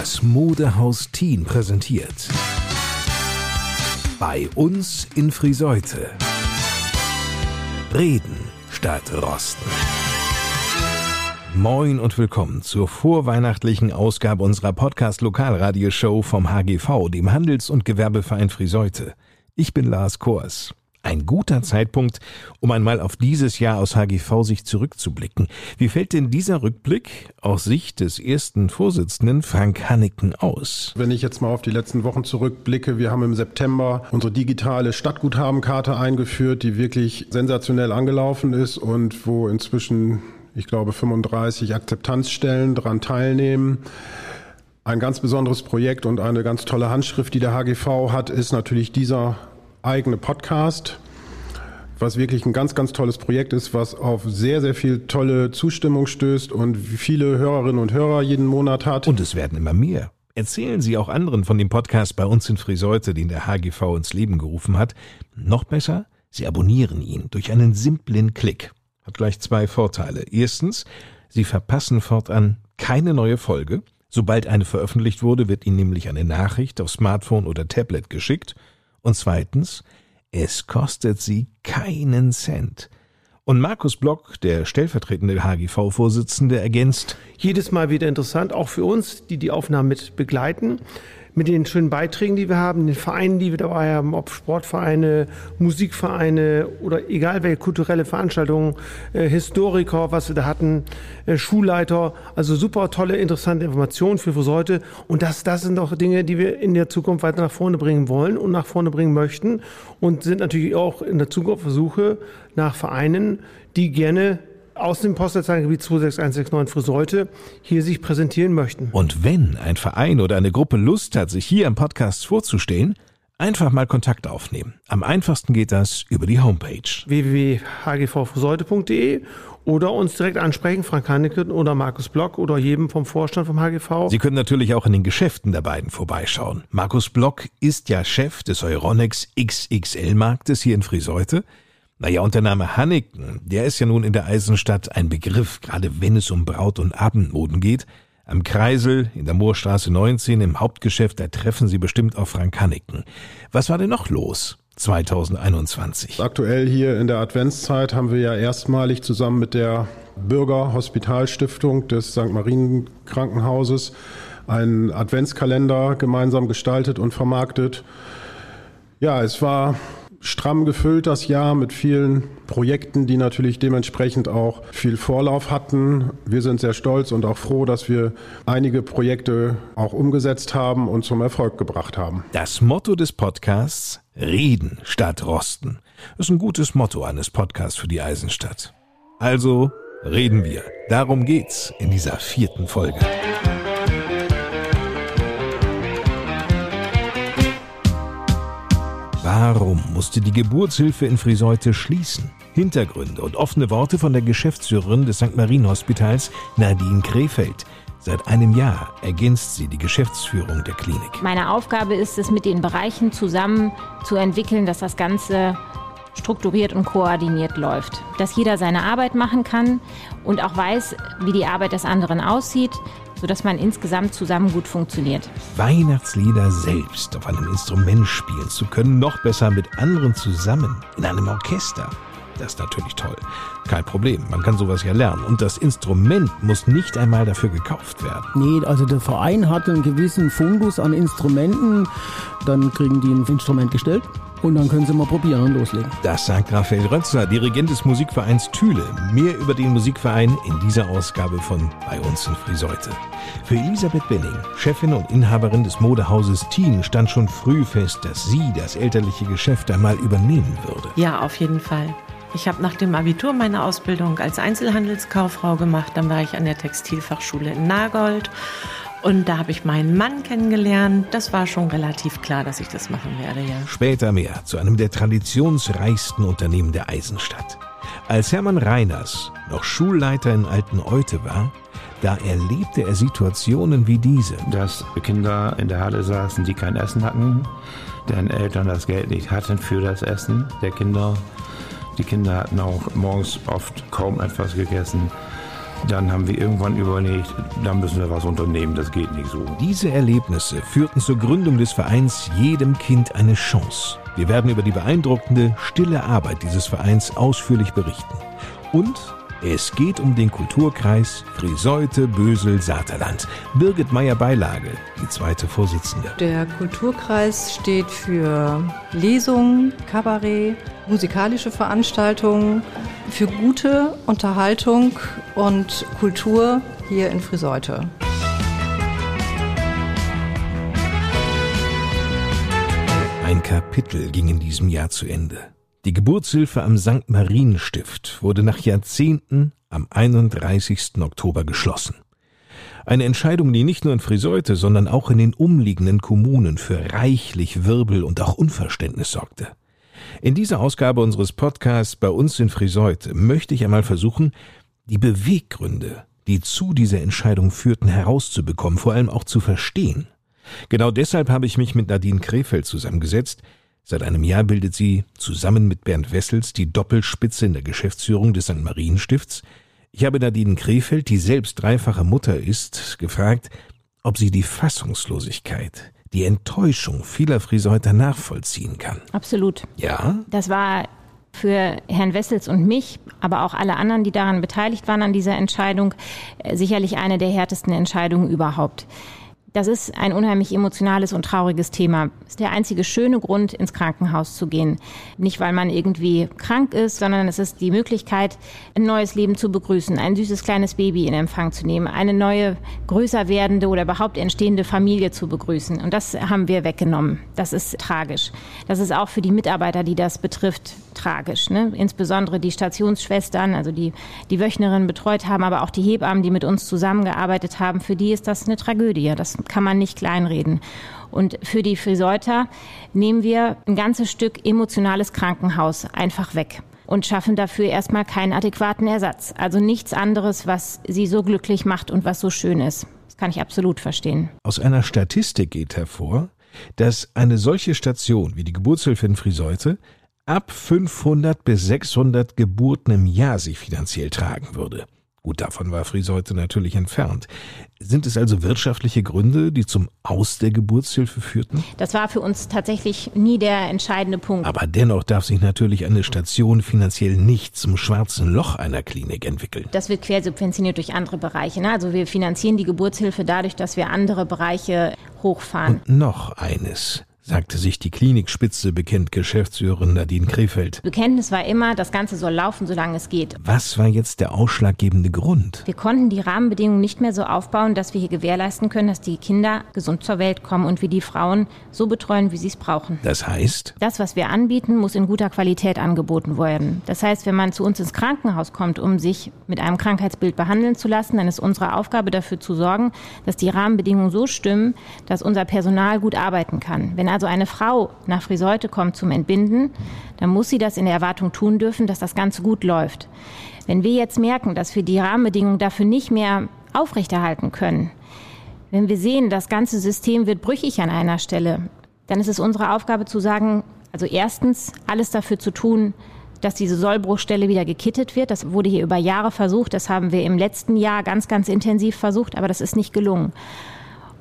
Das Modehaus Teen präsentiert. Bei uns in Friseute. Reden statt Rosten. Moin und willkommen zur vorweihnachtlichen Ausgabe unserer Podcast-Lokalradioshow vom HGV, dem Handels- und Gewerbeverein Friseute. Ich bin Lars Kors. Ein guter Zeitpunkt, um einmal auf dieses Jahr aus HGV sich zurückzublicken. Wie fällt denn dieser Rückblick aus Sicht des ersten Vorsitzenden Frank Hanneken aus? Wenn ich jetzt mal auf die letzten Wochen zurückblicke, wir haben im September unsere digitale Stadtguthabenkarte eingeführt, die wirklich sensationell angelaufen ist und wo inzwischen, ich glaube, 35 Akzeptanzstellen daran teilnehmen. Ein ganz besonderes Projekt und eine ganz tolle Handschrift, die der HGV hat, ist natürlich dieser eigene Podcast, was wirklich ein ganz, ganz tolles Projekt ist, was auf sehr, sehr viel tolle Zustimmung stößt und viele Hörerinnen und Hörer jeden Monat hat. Und es werden immer mehr. Erzählen Sie auch anderen von dem Podcast bei uns in Friseute, den der HGV ins Leben gerufen hat. Noch besser, Sie abonnieren ihn durch einen simplen Klick. Hat gleich zwei Vorteile. Erstens, Sie verpassen fortan keine neue Folge. Sobald eine veröffentlicht wurde, wird Ihnen nämlich eine Nachricht auf Smartphone oder Tablet geschickt. Und zweitens, es kostet sie keinen Cent. Und Markus Block, der stellvertretende HGV-Vorsitzende, ergänzt, jedes Mal wieder interessant, auch für uns, die die Aufnahmen mit begleiten mit den schönen Beiträgen, die wir haben, den Vereinen, die wir dabei haben, ob Sportvereine, Musikvereine oder egal welche kulturelle Veranstaltungen, äh, Historiker, was wir da hatten, äh, Schulleiter, also super tolle, interessante Informationen für Friseute. Und das, das sind doch Dinge, die wir in der Zukunft weiter nach vorne bringen wollen und nach vorne bringen möchten und sind natürlich auch in der Zukunft Versuche nach Vereinen, die gerne aus dem Postleitzahlengebiet 26169 Friseute hier sich präsentieren möchten. Und wenn ein Verein oder eine Gruppe Lust hat, sich hier im Podcast vorzustellen, einfach mal Kontakt aufnehmen. Am einfachsten geht das über die Homepage www.hgvfriseute.de oder uns direkt ansprechen, Frank Haneke oder Markus Block oder jedem vom Vorstand vom HGV. Sie können natürlich auch in den Geschäften der beiden vorbeischauen. Markus Block ist ja Chef des Euronics XXL Marktes hier in Friseute. Naja, und der Name Hanneken, der ist ja nun in der Eisenstadt ein Begriff, gerade wenn es um Braut- und Abendmoden geht. Am Kreisel, in der Moorstraße 19, im Hauptgeschäft, da treffen Sie bestimmt auf Frank Hanneken. Was war denn noch los? 2021. Aktuell hier in der Adventszeit haben wir ja erstmalig zusammen mit der Bürgerhospitalstiftung des St. Marien Krankenhauses einen Adventskalender gemeinsam gestaltet und vermarktet. Ja, es war stramm gefüllt das Jahr mit vielen Projekten, die natürlich dementsprechend auch viel Vorlauf hatten. Wir sind sehr stolz und auch froh, dass wir einige Projekte auch umgesetzt haben und zum Erfolg gebracht haben. Das Motto des Podcasts Reden statt Rosten ist ein gutes Motto eines Podcasts für die Eisenstadt. Also reden wir. Darum geht's in dieser vierten Folge. Warum musste die Geburtshilfe in Friseute schließen? Hintergründe und offene Worte von der Geschäftsführerin des St. Marien Hospitals, Nadine Krefeld. Seit einem Jahr ergänzt sie die Geschäftsführung der Klinik. Meine Aufgabe ist es, mit den Bereichen zusammen zu entwickeln, dass das Ganze strukturiert und koordiniert läuft. Dass jeder seine Arbeit machen kann und auch weiß, wie die Arbeit des anderen aussieht, sodass man insgesamt zusammen gut funktioniert. Weihnachtslieder selbst auf einem Instrument spielen zu können, noch besser mit anderen zusammen in einem Orchester. Das ist natürlich toll. Kein Problem, man kann sowas ja lernen. Und das Instrument muss nicht einmal dafür gekauft werden. Nee, also der Verein hat einen gewissen Fundus an Instrumenten. Dann kriegen die ein Instrument gestellt und dann können Sie mal probieren und loslegen. Das sagt Raphael Rötzer, Dirigent des Musikvereins Thüle. Mehr über den Musikverein in dieser Ausgabe von Bei uns in Friseute. Für Elisabeth Benning, Chefin und Inhaberin des Modehauses Teen, stand schon früh fest, dass sie das elterliche Geschäft einmal übernehmen würde. Ja, auf jeden Fall. Ich habe nach dem Abitur meine Ausbildung als Einzelhandelskauffrau gemacht. Dann war ich an der Textilfachschule in Nagold und da habe ich meinen Mann kennengelernt. Das war schon relativ klar, dass ich das machen werde, ja. Später mehr zu einem der traditionsreichsten Unternehmen der Eisenstadt. Als Hermann Reiners noch Schulleiter in Alteneute war, da erlebte er Situationen wie diese. Dass Kinder in der Halle saßen, die kein Essen hatten, deren Eltern das Geld nicht hatten für das Essen der Kinder. Die Kinder hatten auch morgens oft kaum etwas gegessen. Dann haben wir irgendwann überlegt, da müssen wir was unternehmen, das geht nicht so. Diese Erlebnisse führten zur Gründung des Vereins Jedem Kind eine Chance. Wir werden über die beeindruckende, stille Arbeit dieses Vereins ausführlich berichten. Und es geht um den Kulturkreis Friseute Bösel Saterland. Birgit Meyer-Beilage, die zweite Vorsitzende. Der Kulturkreis steht für Lesungen, Kabarett, musikalische Veranstaltungen, für gute Unterhaltung und Kultur hier in Friseute. Ein Kapitel ging in diesem Jahr zu Ende. Die Geburtshilfe am St. Marienstift wurde nach Jahrzehnten am 31. Oktober geschlossen. Eine Entscheidung, die nicht nur in Friseute, sondern auch in den umliegenden Kommunen für reichlich Wirbel und auch Unverständnis sorgte. In dieser Ausgabe unseres Podcasts bei uns in Friseute möchte ich einmal versuchen, die Beweggründe, die zu dieser Entscheidung führten, herauszubekommen, vor allem auch zu verstehen. Genau deshalb habe ich mich mit Nadine Krefeld zusammengesetzt, Seit einem Jahr bildet sie zusammen mit Bernd Wessels die Doppelspitze in der Geschäftsführung des St. Marienstifts. Ich habe Nadine Krefeld, die selbst dreifache Mutter ist, gefragt, ob sie die Fassungslosigkeit, die Enttäuschung vieler Friseuter nachvollziehen kann. Absolut. Ja? Das war für Herrn Wessels und mich, aber auch alle anderen, die daran beteiligt waren an dieser Entscheidung, äh, sicherlich eine der härtesten Entscheidungen überhaupt. Das ist ein unheimlich emotionales und trauriges Thema. Ist der einzige schöne Grund, ins Krankenhaus zu gehen. Nicht, weil man irgendwie krank ist, sondern es ist die Möglichkeit, ein neues Leben zu begrüßen, ein süßes kleines Baby in Empfang zu nehmen, eine neue, größer werdende oder überhaupt entstehende Familie zu begrüßen. Und das haben wir weggenommen. Das ist tragisch. Das ist auch für die Mitarbeiter, die das betrifft, tragisch. Ne? Insbesondere die Stationsschwestern, also die die Wöchnerinnen betreut haben, aber auch die Hebammen, die mit uns zusammengearbeitet haben, für die ist das eine Tragödie. Das kann man nicht kleinreden. Und für die Friseuter nehmen wir ein ganzes Stück emotionales Krankenhaus einfach weg und schaffen dafür erstmal keinen adäquaten Ersatz. Also nichts anderes, was sie so glücklich macht und was so schön ist. Das kann ich absolut verstehen. Aus einer Statistik geht hervor, dass eine solche Station wie die Geburtshilfe in Friseute ab 500 bis 600 Geburten im Jahr sich finanziell tragen würde. Gut, davon war Friseute natürlich entfernt. Sind es also wirtschaftliche Gründe, die zum Aus der Geburtshilfe führten? Das war für uns tatsächlich nie der entscheidende Punkt. Aber dennoch darf sich natürlich eine Station finanziell nicht zum schwarzen Loch einer Klinik entwickeln. Das wird quersubventioniert durch andere Bereiche. Ne? Also wir finanzieren die Geburtshilfe dadurch, dass wir andere Bereiche hochfahren. Und noch eines sagte sich die Klinikspitze bekennt Geschäftsführerin Nadine Krefeld. Bekenntnis war immer, das Ganze soll laufen, solange es geht. Was war jetzt der ausschlaggebende Grund? Wir konnten die Rahmenbedingungen nicht mehr so aufbauen, dass wir hier gewährleisten können, dass die Kinder gesund zur Welt kommen und wir die Frauen so betreuen, wie sie es brauchen. Das heißt? Das, was wir anbieten, muss in guter Qualität angeboten werden. Das heißt, wenn man zu uns ins Krankenhaus kommt, um sich mit einem Krankheitsbild behandeln zu lassen, dann ist unsere Aufgabe dafür zu sorgen, dass die Rahmenbedingungen so stimmen, dass unser Personal gut arbeiten kann. Wenn also also eine Frau nach Friseute kommt zum Entbinden, dann muss sie das in der Erwartung tun dürfen, dass das Ganze gut läuft. Wenn wir jetzt merken, dass wir die Rahmenbedingungen dafür nicht mehr aufrechterhalten können, wenn wir sehen, das ganze System wird brüchig an einer Stelle, dann ist es unsere Aufgabe zu sagen, also erstens alles dafür zu tun, dass diese Sollbruchstelle wieder gekittet wird. Das wurde hier über Jahre versucht. Das haben wir im letzten Jahr ganz, ganz intensiv versucht, aber das ist nicht gelungen.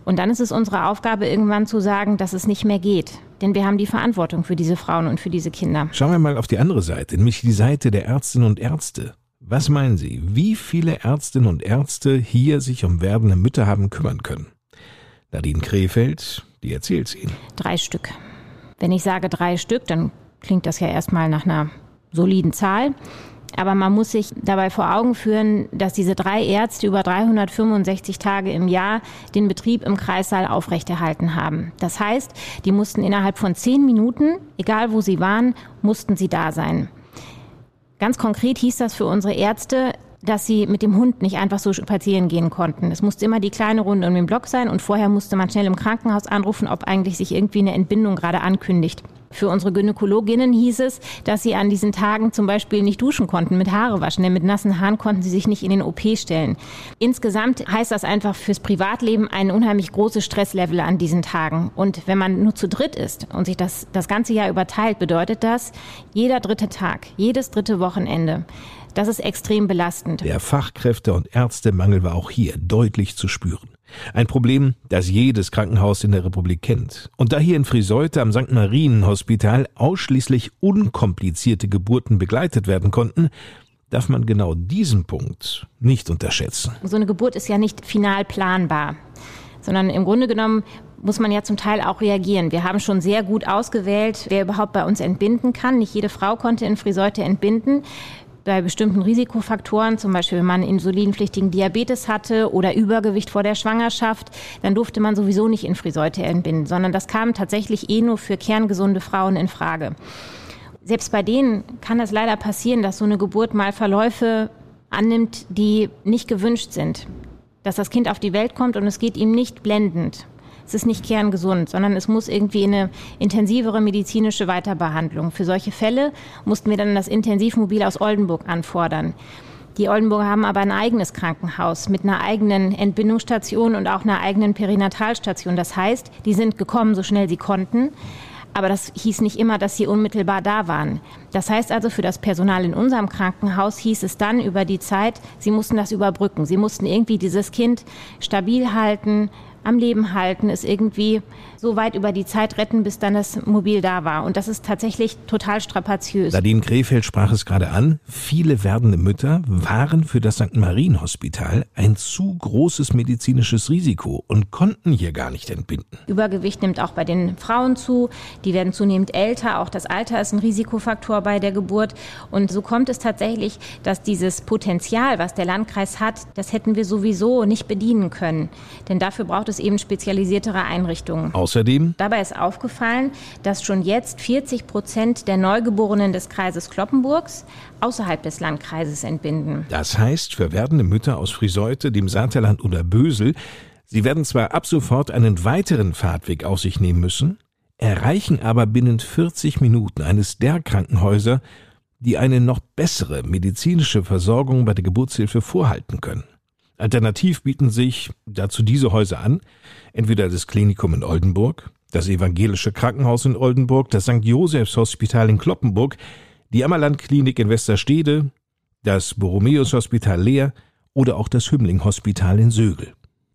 Und dann ist es unsere Aufgabe, irgendwann zu sagen, dass es nicht mehr geht. Denn wir haben die Verantwortung für diese Frauen und für diese Kinder. Schauen wir mal auf die andere Seite, nämlich die Seite der Ärztinnen und Ärzte. Was meinen Sie, wie viele Ärztinnen und Ärzte hier sich um werdende Mütter haben kümmern können? Nadine Krefeld, die erzählt es Ihnen. Drei Stück. Wenn ich sage drei Stück, dann klingt das ja erstmal nach einer soliden Zahl. Aber man muss sich dabei vor Augen führen, dass diese drei Ärzte über 365 Tage im Jahr den Betrieb im Kreissaal aufrechterhalten haben. Das heißt, die mussten innerhalb von zehn Minuten, egal wo sie waren, mussten sie da sein. Ganz konkret hieß das für unsere Ärzte, dass sie mit dem Hund nicht einfach so spazieren gehen konnten. Es musste immer die kleine Runde um den Block sein und vorher musste man schnell im Krankenhaus anrufen, ob eigentlich sich irgendwie eine Entbindung gerade ankündigt. Für unsere Gynäkologinnen hieß es, dass sie an diesen Tagen zum Beispiel nicht duschen konnten, mit Haare waschen, denn mit nassen Haaren konnten sie sich nicht in den OP stellen. Insgesamt heißt das einfach fürs Privatleben ein unheimlich großes Stresslevel an diesen Tagen. Und wenn man nur zu dritt ist und sich das das ganze Jahr überteilt, bedeutet das, jeder dritte Tag, jedes dritte Wochenende Das ist extrem belastend. Der Fachkräfte- und Ärztemangel war auch hier deutlich zu spüren. Ein Problem, das jedes Krankenhaus in der Republik kennt. Und da hier in Friseute am St. Marien Hospital ausschließlich unkomplizierte Geburten begleitet werden konnten, darf man genau diesen Punkt nicht unterschätzen. So eine Geburt ist ja nicht final planbar, sondern im Grunde genommen muss man ja zum Teil auch reagieren. Wir haben schon sehr gut ausgewählt, wer überhaupt bei uns entbinden kann. Nicht jede Frau konnte in Friseute entbinden bei bestimmten Risikofaktoren, zum Beispiel wenn man insulinpflichtigen Diabetes hatte oder Übergewicht vor der Schwangerschaft, dann durfte man sowieso nicht in Friseute entbinden, sondern das kam tatsächlich eh nur für kerngesunde Frauen in Frage. Selbst bei denen kann es leider passieren, dass so eine Geburt mal Verläufe annimmt, die nicht gewünscht sind. Dass das Kind auf die Welt kommt und es geht ihm nicht blendend es ist nicht kerngesund, sondern es muss irgendwie eine intensivere medizinische Weiterbehandlung. Für solche Fälle mussten wir dann das Intensivmobil aus Oldenburg anfordern. Die Oldenburger haben aber ein eigenes Krankenhaus mit einer eigenen Entbindungsstation und auch einer eigenen Perinatalstation. Das heißt, die sind gekommen, so schnell sie konnten. Aber das hieß nicht immer, dass sie unmittelbar da waren. Das heißt also, für das Personal in unserem Krankenhaus hieß es dann über die Zeit, sie mussten das überbrücken. Sie mussten irgendwie dieses Kind stabil halten, am Leben halten, es irgendwie so weit über die Zeit retten, bis dann das Mobil da war. Und das ist tatsächlich total strapaziös. Nadine Krefeld sprach es gerade an. Viele werdende Mütter waren für das St. Marien Hospital ein zu großes medizinisches Risiko und konnten hier gar nicht entbinden. Übergewicht nimmt auch bei den Frauen zu. Die werden zunehmend älter. Auch das Alter ist ein Risikofaktor bei der Geburt. Und so kommt es tatsächlich, dass dieses Potenzial, was der Landkreis hat, das hätten wir sowieso nicht bedienen können. Denn dafür braucht es eben spezialisiertere Einrichtungen. Außerdem Dabei ist aufgefallen, dass schon jetzt 40 Prozent der Neugeborenen des Kreises Kloppenburgs außerhalb des Landkreises entbinden. Das heißt, für werdende Mütter aus Friseute, dem Saterland oder Bösel, sie werden zwar ab sofort einen weiteren Fahrtweg auf sich nehmen müssen, erreichen aber binnen 40 Minuten eines der Krankenhäuser, die eine noch bessere medizinische Versorgung bei der Geburtshilfe vorhalten können. Alternativ bieten sich dazu diese Häuser an, entweder das Klinikum in Oldenburg, das Evangelische Krankenhaus in Oldenburg, das St. Josephs Hospital in Kloppenburg, die Ammerland-Klinik in Westerstede, das Borromäus Hospital Leer oder auch das Hümmling Hospital in Sögel.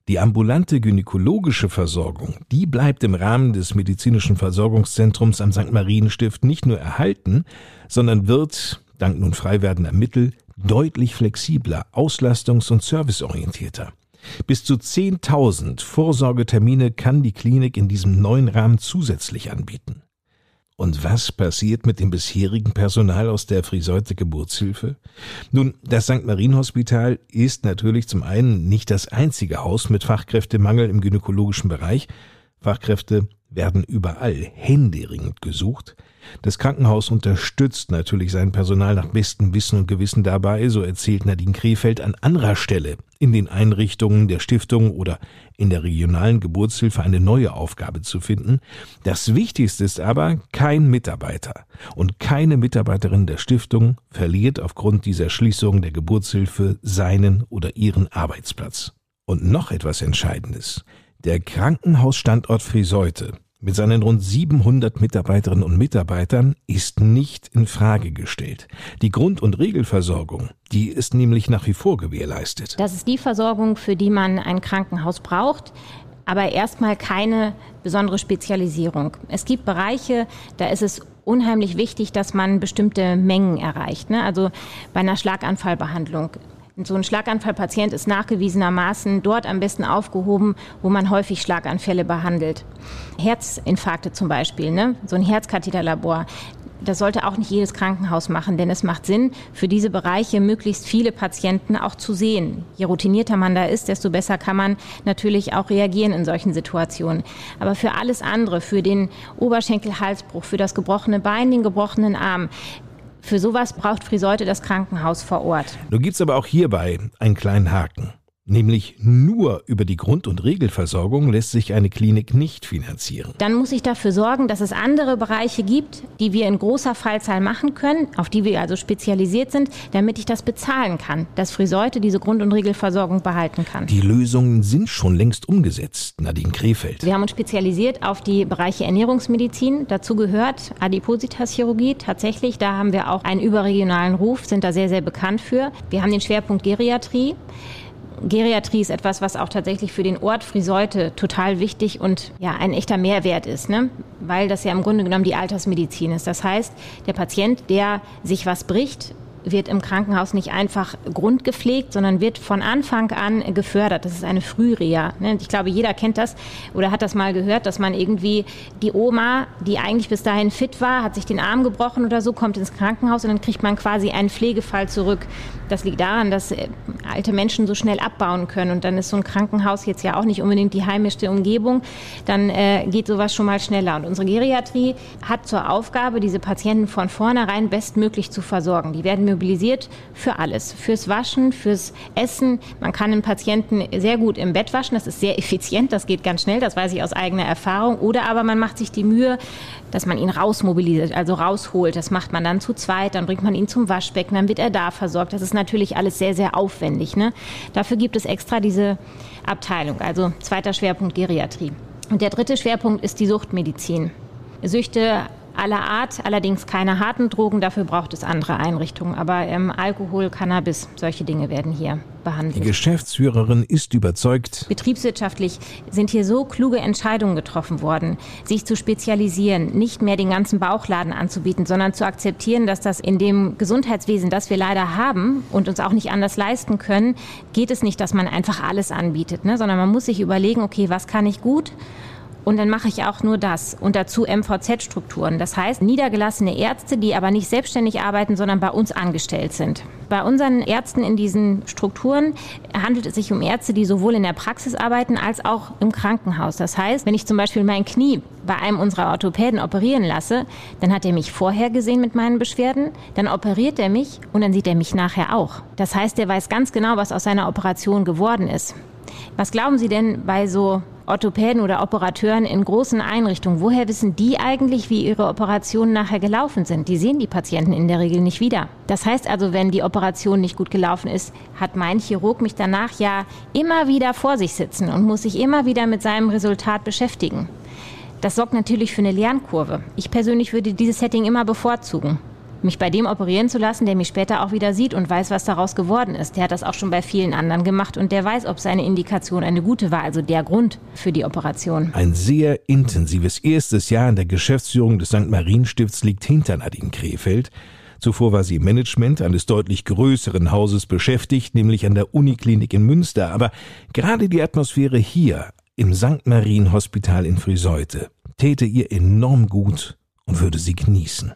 Die ambulante gynäkologische Versorgung, die bleibt im Rahmen des medizinischen Versorgungszentrums am St. Marienstift nicht nur erhalten, sondern wird, dank nun frei werdender Mittel, deutlich flexibler, auslastungs- und serviceorientierter. Bis zu 10.000 Vorsorgetermine kann die Klinik in diesem neuen Rahmen zusätzlich anbieten. Und was passiert mit dem bisherigen Personal aus der Friseute Geburtshilfe? Nun, das St. Marien Hospital ist natürlich zum einen nicht das einzige Haus mit Fachkräftemangel im gynäkologischen Bereich. Fachkräfte werden überall händeringend gesucht. Das Krankenhaus unterstützt natürlich sein Personal nach bestem Wissen und Gewissen dabei, so erzählt Nadine Krefeld an anderer Stelle in den Einrichtungen der Stiftung oder in der regionalen Geburtshilfe eine neue Aufgabe zu finden. Das Wichtigste ist aber, kein Mitarbeiter und keine Mitarbeiterin der Stiftung verliert aufgrund dieser Schließung der Geburtshilfe seinen oder ihren Arbeitsplatz. Und noch etwas Entscheidendes. Der Krankenhausstandort Friseute mit seinen rund 700 Mitarbeiterinnen und Mitarbeitern ist nicht in Frage gestellt. Die Grund- und Regelversorgung, die ist nämlich nach wie vor gewährleistet. Das ist die Versorgung, für die man ein Krankenhaus braucht aber erstmal keine besondere Spezialisierung. Es gibt Bereiche, da ist es unheimlich wichtig, dass man bestimmte Mengen erreicht. Ne? Also bei einer Schlaganfallbehandlung so ein Schlaganfallpatient ist nachgewiesenermaßen dort am besten aufgehoben, wo man häufig Schlaganfälle behandelt. Herzinfarkte zum Beispiel, ne? so ein Herzkatheterlabor. Das sollte auch nicht jedes Krankenhaus machen, denn es macht Sinn, für diese Bereiche möglichst viele Patienten auch zu sehen. Je routinierter man da ist, desto besser kann man natürlich auch reagieren in solchen Situationen. Aber für alles andere, für den Oberschenkelhalsbruch, für das gebrochene Bein, den gebrochenen Arm, für sowas braucht Friseute das Krankenhaus vor Ort. Nun gibt's aber auch hierbei einen kleinen Haken. Nämlich nur über die Grund- und Regelversorgung lässt sich eine Klinik nicht finanzieren. Dann muss ich dafür sorgen, dass es andere Bereiche gibt, die wir in großer Fallzahl machen können, auf die wir also spezialisiert sind, damit ich das bezahlen kann, dass Friseute diese Grund- und Regelversorgung behalten kann. Die Lösungen sind schon längst umgesetzt, Nadine Krefeld. Wir haben uns spezialisiert auf die Bereiche Ernährungsmedizin. Dazu gehört Adipositas-Chirurgie. Tatsächlich, da haben wir auch einen überregionalen Ruf, sind da sehr, sehr bekannt für. Wir haben den Schwerpunkt Geriatrie. Geriatrie ist etwas, was auch tatsächlich für den Ort Friseute total wichtig und ja ein echter Mehrwert ist, ne? weil das ja im Grunde genommen die Altersmedizin ist. Das heißt, der Patient, der sich was bricht, wird im Krankenhaus nicht einfach grundgepflegt, sondern wird von Anfang an gefördert. Das ist eine Frühreha. Ne? Ich glaube, jeder kennt das oder hat das mal gehört, dass man irgendwie die Oma, die eigentlich bis dahin fit war, hat sich den Arm gebrochen oder so, kommt ins Krankenhaus und dann kriegt man quasi einen Pflegefall zurück. Das liegt daran, dass äh, alte Menschen so schnell abbauen können und dann ist so ein Krankenhaus jetzt ja auch nicht unbedingt die heimischste Umgebung. Dann äh, geht sowas schon mal schneller. Und unsere Geriatrie hat zur Aufgabe, diese Patienten von vornherein bestmöglich zu versorgen. Die werden mobilisiert für alles. Fürs Waschen, fürs Essen. Man kann einen Patienten sehr gut im Bett waschen. Das ist sehr effizient. Das geht ganz schnell. Das weiß ich aus eigener Erfahrung. Oder aber man macht sich die Mühe, dass man ihn rausmobilisiert, also rausholt. Das macht man dann zu zweit. Dann bringt man ihn zum Waschbecken. Dann wird er da versorgt. Das ist natürlich alles sehr, sehr aufwendig. Ne? Dafür gibt es extra diese Abteilung. Also zweiter Schwerpunkt Geriatrie. Und der dritte Schwerpunkt ist die Suchtmedizin. Süchte aller Art, allerdings keine harten Drogen, dafür braucht es andere Einrichtungen. Aber ähm, Alkohol, Cannabis, solche Dinge werden hier behandelt. Die Geschäftsführerin ist überzeugt. Betriebswirtschaftlich sind hier so kluge Entscheidungen getroffen worden, sich zu spezialisieren, nicht mehr den ganzen Bauchladen anzubieten, sondern zu akzeptieren, dass das in dem Gesundheitswesen, das wir leider haben und uns auch nicht anders leisten können, geht es nicht, dass man einfach alles anbietet, ne? sondern man muss sich überlegen, okay, was kann ich gut? Und dann mache ich auch nur das. Und dazu MVZ-Strukturen. Das heißt, niedergelassene Ärzte, die aber nicht selbstständig arbeiten, sondern bei uns angestellt sind. Bei unseren Ärzten in diesen Strukturen handelt es sich um Ärzte, die sowohl in der Praxis arbeiten als auch im Krankenhaus. Das heißt, wenn ich zum Beispiel mein Knie bei einem unserer Orthopäden operieren lasse, dann hat er mich vorher gesehen mit meinen Beschwerden, dann operiert er mich und dann sieht er mich nachher auch. Das heißt, er weiß ganz genau, was aus seiner Operation geworden ist. Was glauben Sie denn bei so Orthopäden oder Operateuren in großen Einrichtungen, woher wissen die eigentlich, wie ihre Operationen nachher gelaufen sind? Die sehen die Patienten in der Regel nicht wieder. Das heißt also, wenn die Operation nicht gut gelaufen ist, hat mein Chirurg mich danach ja immer wieder vor sich sitzen und muss sich immer wieder mit seinem Resultat beschäftigen. Das sorgt natürlich für eine Lernkurve. Ich persönlich würde dieses Setting immer bevorzugen mich bei dem operieren zu lassen, der mich später auch wieder sieht und weiß, was daraus geworden ist. Der hat das auch schon bei vielen anderen gemacht und der weiß, ob seine Indikation eine gute war, also der Grund für die Operation. Ein sehr intensives erstes Jahr in der Geschäftsführung des St. Marienstifts liegt hinter Nadine Krefeld. Zuvor war sie im Management eines deutlich größeren Hauses beschäftigt, nämlich an der Uniklinik in Münster. Aber gerade die Atmosphäre hier im St. Marien Hospital in Friseute täte ihr enorm gut und würde sie genießen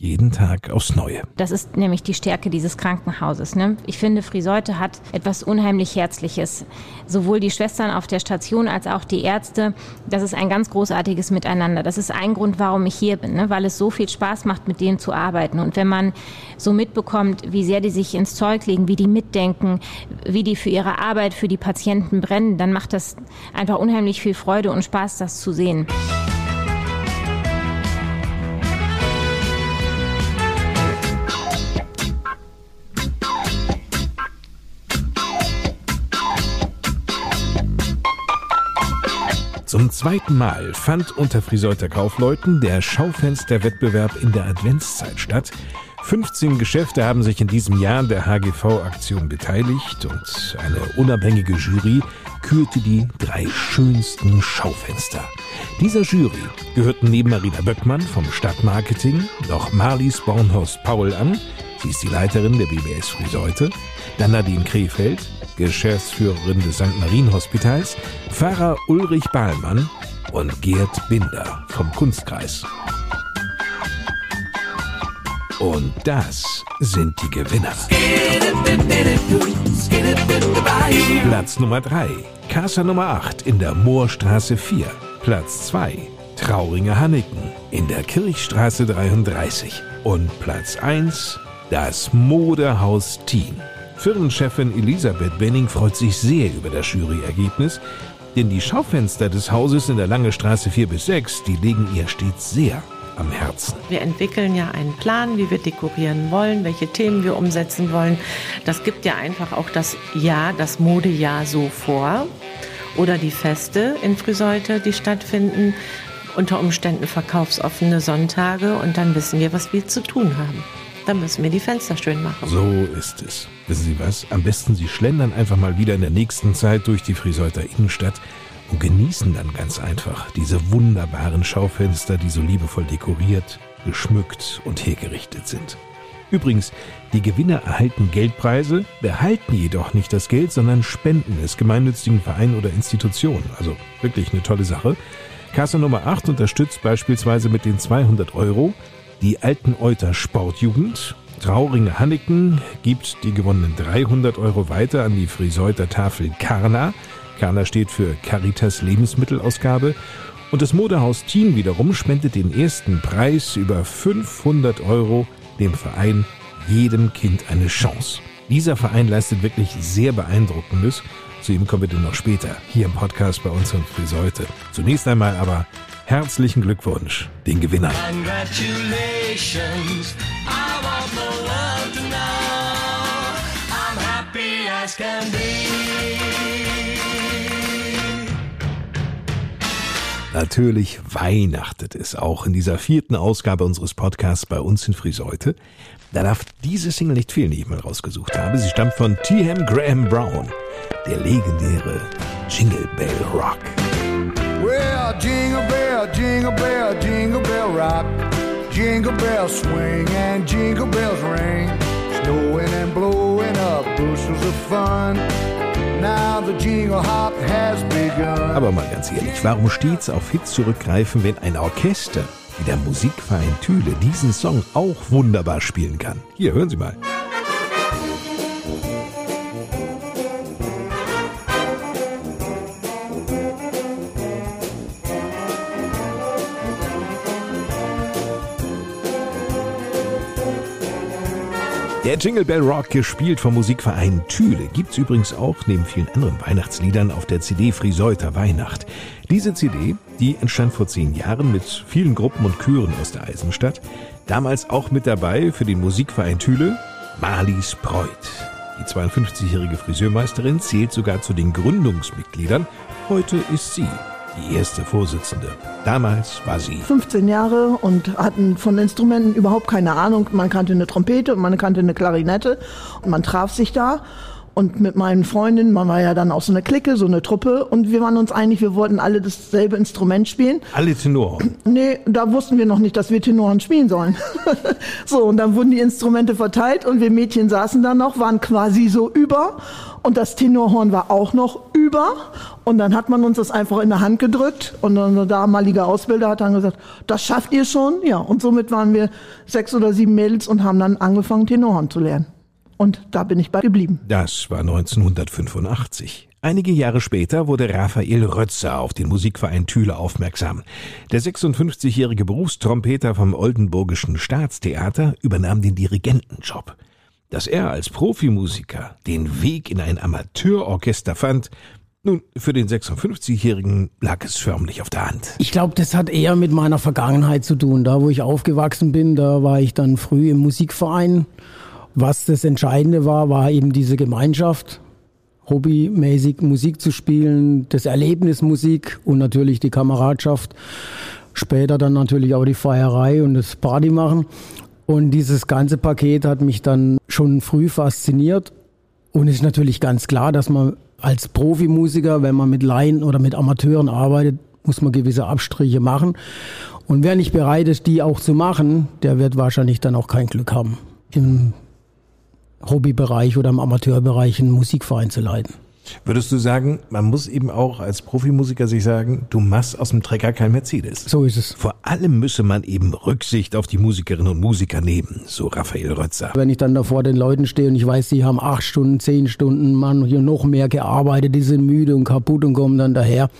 jeden Tag aufs Neue. Das ist nämlich die Stärke dieses Krankenhauses. Ne? Ich finde, Friseute hat etwas unheimlich Herzliches. Sowohl die Schwestern auf der Station als auch die Ärzte. Das ist ein ganz großartiges Miteinander. Das ist ein Grund, warum ich hier bin, ne? weil es so viel Spaß macht, mit denen zu arbeiten. Und wenn man so mitbekommt, wie sehr die sich ins Zeug legen, wie die mitdenken, wie die für ihre Arbeit, für die Patienten brennen, dann macht das einfach unheimlich viel Freude und Spaß, das zu sehen. Zum zweiten Mal fand unter Friseuter Kaufleuten der Schaufensterwettbewerb in der Adventszeit statt. 15 Geschäfte haben sich in diesem Jahr der HGV-Aktion beteiligt und eine unabhängige Jury kürte die drei schönsten Schaufenster. Dieser Jury gehörten neben Marina Böckmann vom Stadtmarketing noch Marlies Bornhorst-Paul an, sie ist die Leiterin der BBS Friseute, dann Nadine Krefeld, Geschäftsführerin des St. Marien Hospitals, Pfarrer Ulrich Bahlmann und Gerd Binder vom Kunstkreis. Und das sind die Gewinner. Platz Nummer 3, Casa Nummer 8 in der Moorstraße 4. Platz 2, Trauringer Hanneken in der Kirchstraße 33. Und Platz 1, das Modehaus Tien Firmenchefin Elisabeth Benning freut sich sehr über das Juryergebnis, denn die Schaufenster des Hauses in der Lange Straße 4 bis 6, die legen ihr stets sehr am Herzen. Wir entwickeln ja einen Plan, wie wir dekorieren wollen, welche Themen wir umsetzen wollen. Das gibt ja einfach auch das Jahr, das Modejahr so vor. Oder die Feste in Friseute, die stattfinden. Unter Umständen verkaufsoffene Sonntage und dann wissen wir, was wir zu tun haben. Dann müssen wir die Fenster schön machen. So ist es. Wissen Sie was? Am besten Sie schlendern einfach mal wieder in der nächsten Zeit durch die Friseuter Innenstadt und genießen dann ganz einfach diese wunderbaren Schaufenster, die so liebevoll dekoriert, geschmückt und hergerichtet sind. Übrigens, die Gewinner erhalten Geldpreise, behalten jedoch nicht das Geld, sondern spenden es gemeinnützigen Vereinen oder Institutionen. Also wirklich eine tolle Sache. Kasse Nummer 8 unterstützt beispielsweise mit den 200 Euro die Alten Euter Sportjugend. Trauringe Hanneken gibt die gewonnenen 300 Euro weiter an die Friseuter Tafel Karna. Karna steht für Caritas Lebensmittelausgabe. Und das Modehaus Team wiederum spendet den ersten Preis über 500 Euro dem Verein Jedem Kind eine Chance. Dieser Verein leistet wirklich sehr beeindruckendes. Zu ihm kommen wir dann noch später hier im Podcast bei uns in Friseute. Zunächst einmal aber herzlichen Glückwunsch den Gewinnern. Be. Natürlich weihnachtet es auch in dieser vierten Ausgabe unseres Podcasts bei uns in Friseute. Da darf diese Single nicht fehlen, die ich mal rausgesucht habe. Sie stammt von T.M. Graham Brown, der legendäre Jingle Bell Rock. Well, jingle bell, jingle bell, jingle bell rock. Jingle bells swing and jingle bells ring. Snowing and blowing up bushels of fun. Now the jingle hop has begun. Aber mal ganz ehrlich, warum stets auf Hits zurückgreifen, wenn ein Orchester wie der Musikverein Thüle diesen Song auch wunderbar spielen kann? Hier, hören Sie mal. Der Jingle Bell Rock, gespielt vom Musikverein Thüle, gibt's übrigens auch neben vielen anderen Weihnachtsliedern auf der CD Friseuter Weihnacht. Diese CD, die entstand vor zehn Jahren mit vielen Gruppen und Chören aus der Eisenstadt. Damals auch mit dabei für den Musikverein Thüle Marlies Preuth. Die 52-jährige Friseurmeisterin zählt sogar zu den Gründungsmitgliedern. Heute ist sie die erste Vorsitzende. Damals war sie 15 Jahre und hatten von Instrumenten überhaupt keine Ahnung. Man kannte eine Trompete und man kannte eine Klarinette und man traf sich da. Und mit meinen Freundinnen, man war ja dann auch so eine Clique, so eine Truppe und wir waren uns einig, wir wollten alle dasselbe Instrument spielen. alle Tenor. Nee, da wussten wir noch nicht, dass wir Tenoren spielen sollen. so, und dann wurden die Instrumente verteilt und wir Mädchen saßen da noch, waren quasi so über und das Tenorhorn war auch noch über und dann hat man uns das einfach in der Hand gedrückt und unser damaliger Ausbilder hat dann gesagt, das schafft ihr schon? Ja, und somit waren wir sechs oder sieben Mädels und haben dann angefangen, Tenorhorn zu lernen. Und da bin ich bei geblieben. Das war 1985. Einige Jahre später wurde Raphael Rötzer auf den Musikverein Thüle aufmerksam. Der 56-jährige Berufstrompeter vom Oldenburgischen Staatstheater übernahm den Dirigentenjob. Dass er als Profimusiker den Weg in ein Amateurorchester fand, nun, für den 56-Jährigen lag es förmlich auf der Hand. Ich glaube, das hat eher mit meiner Vergangenheit zu tun. Da, wo ich aufgewachsen bin, da war ich dann früh im Musikverein. Was das Entscheidende war, war eben diese Gemeinschaft, hobbymäßig Musik zu spielen, das Erlebnis Musik und natürlich die Kameradschaft. Später dann natürlich auch die Feierei und das Party machen. Und dieses ganze Paket hat mich dann schon früh fasziniert. Und es ist natürlich ganz klar, dass man als Profimusiker, wenn man mit Laien oder mit Amateuren arbeitet, muss man gewisse Abstriche machen. Und wer nicht bereit ist, die auch zu machen, der wird wahrscheinlich dann auch kein Glück haben, im Hobbybereich oder im Amateurbereich einen Musikverein zu leiten. Würdest du sagen, man muss eben auch als Profimusiker sich sagen, du machst aus dem Trecker kein Mercedes? So ist es. Vor allem müsse man eben Rücksicht auf die Musikerinnen und Musiker nehmen, so Raphael Rötzer. Wenn ich dann da vor den Leuten stehe und ich weiß, die haben acht Stunden, zehn Stunden, man hier noch mehr gearbeitet, die sind müde und kaputt und kommen dann daher,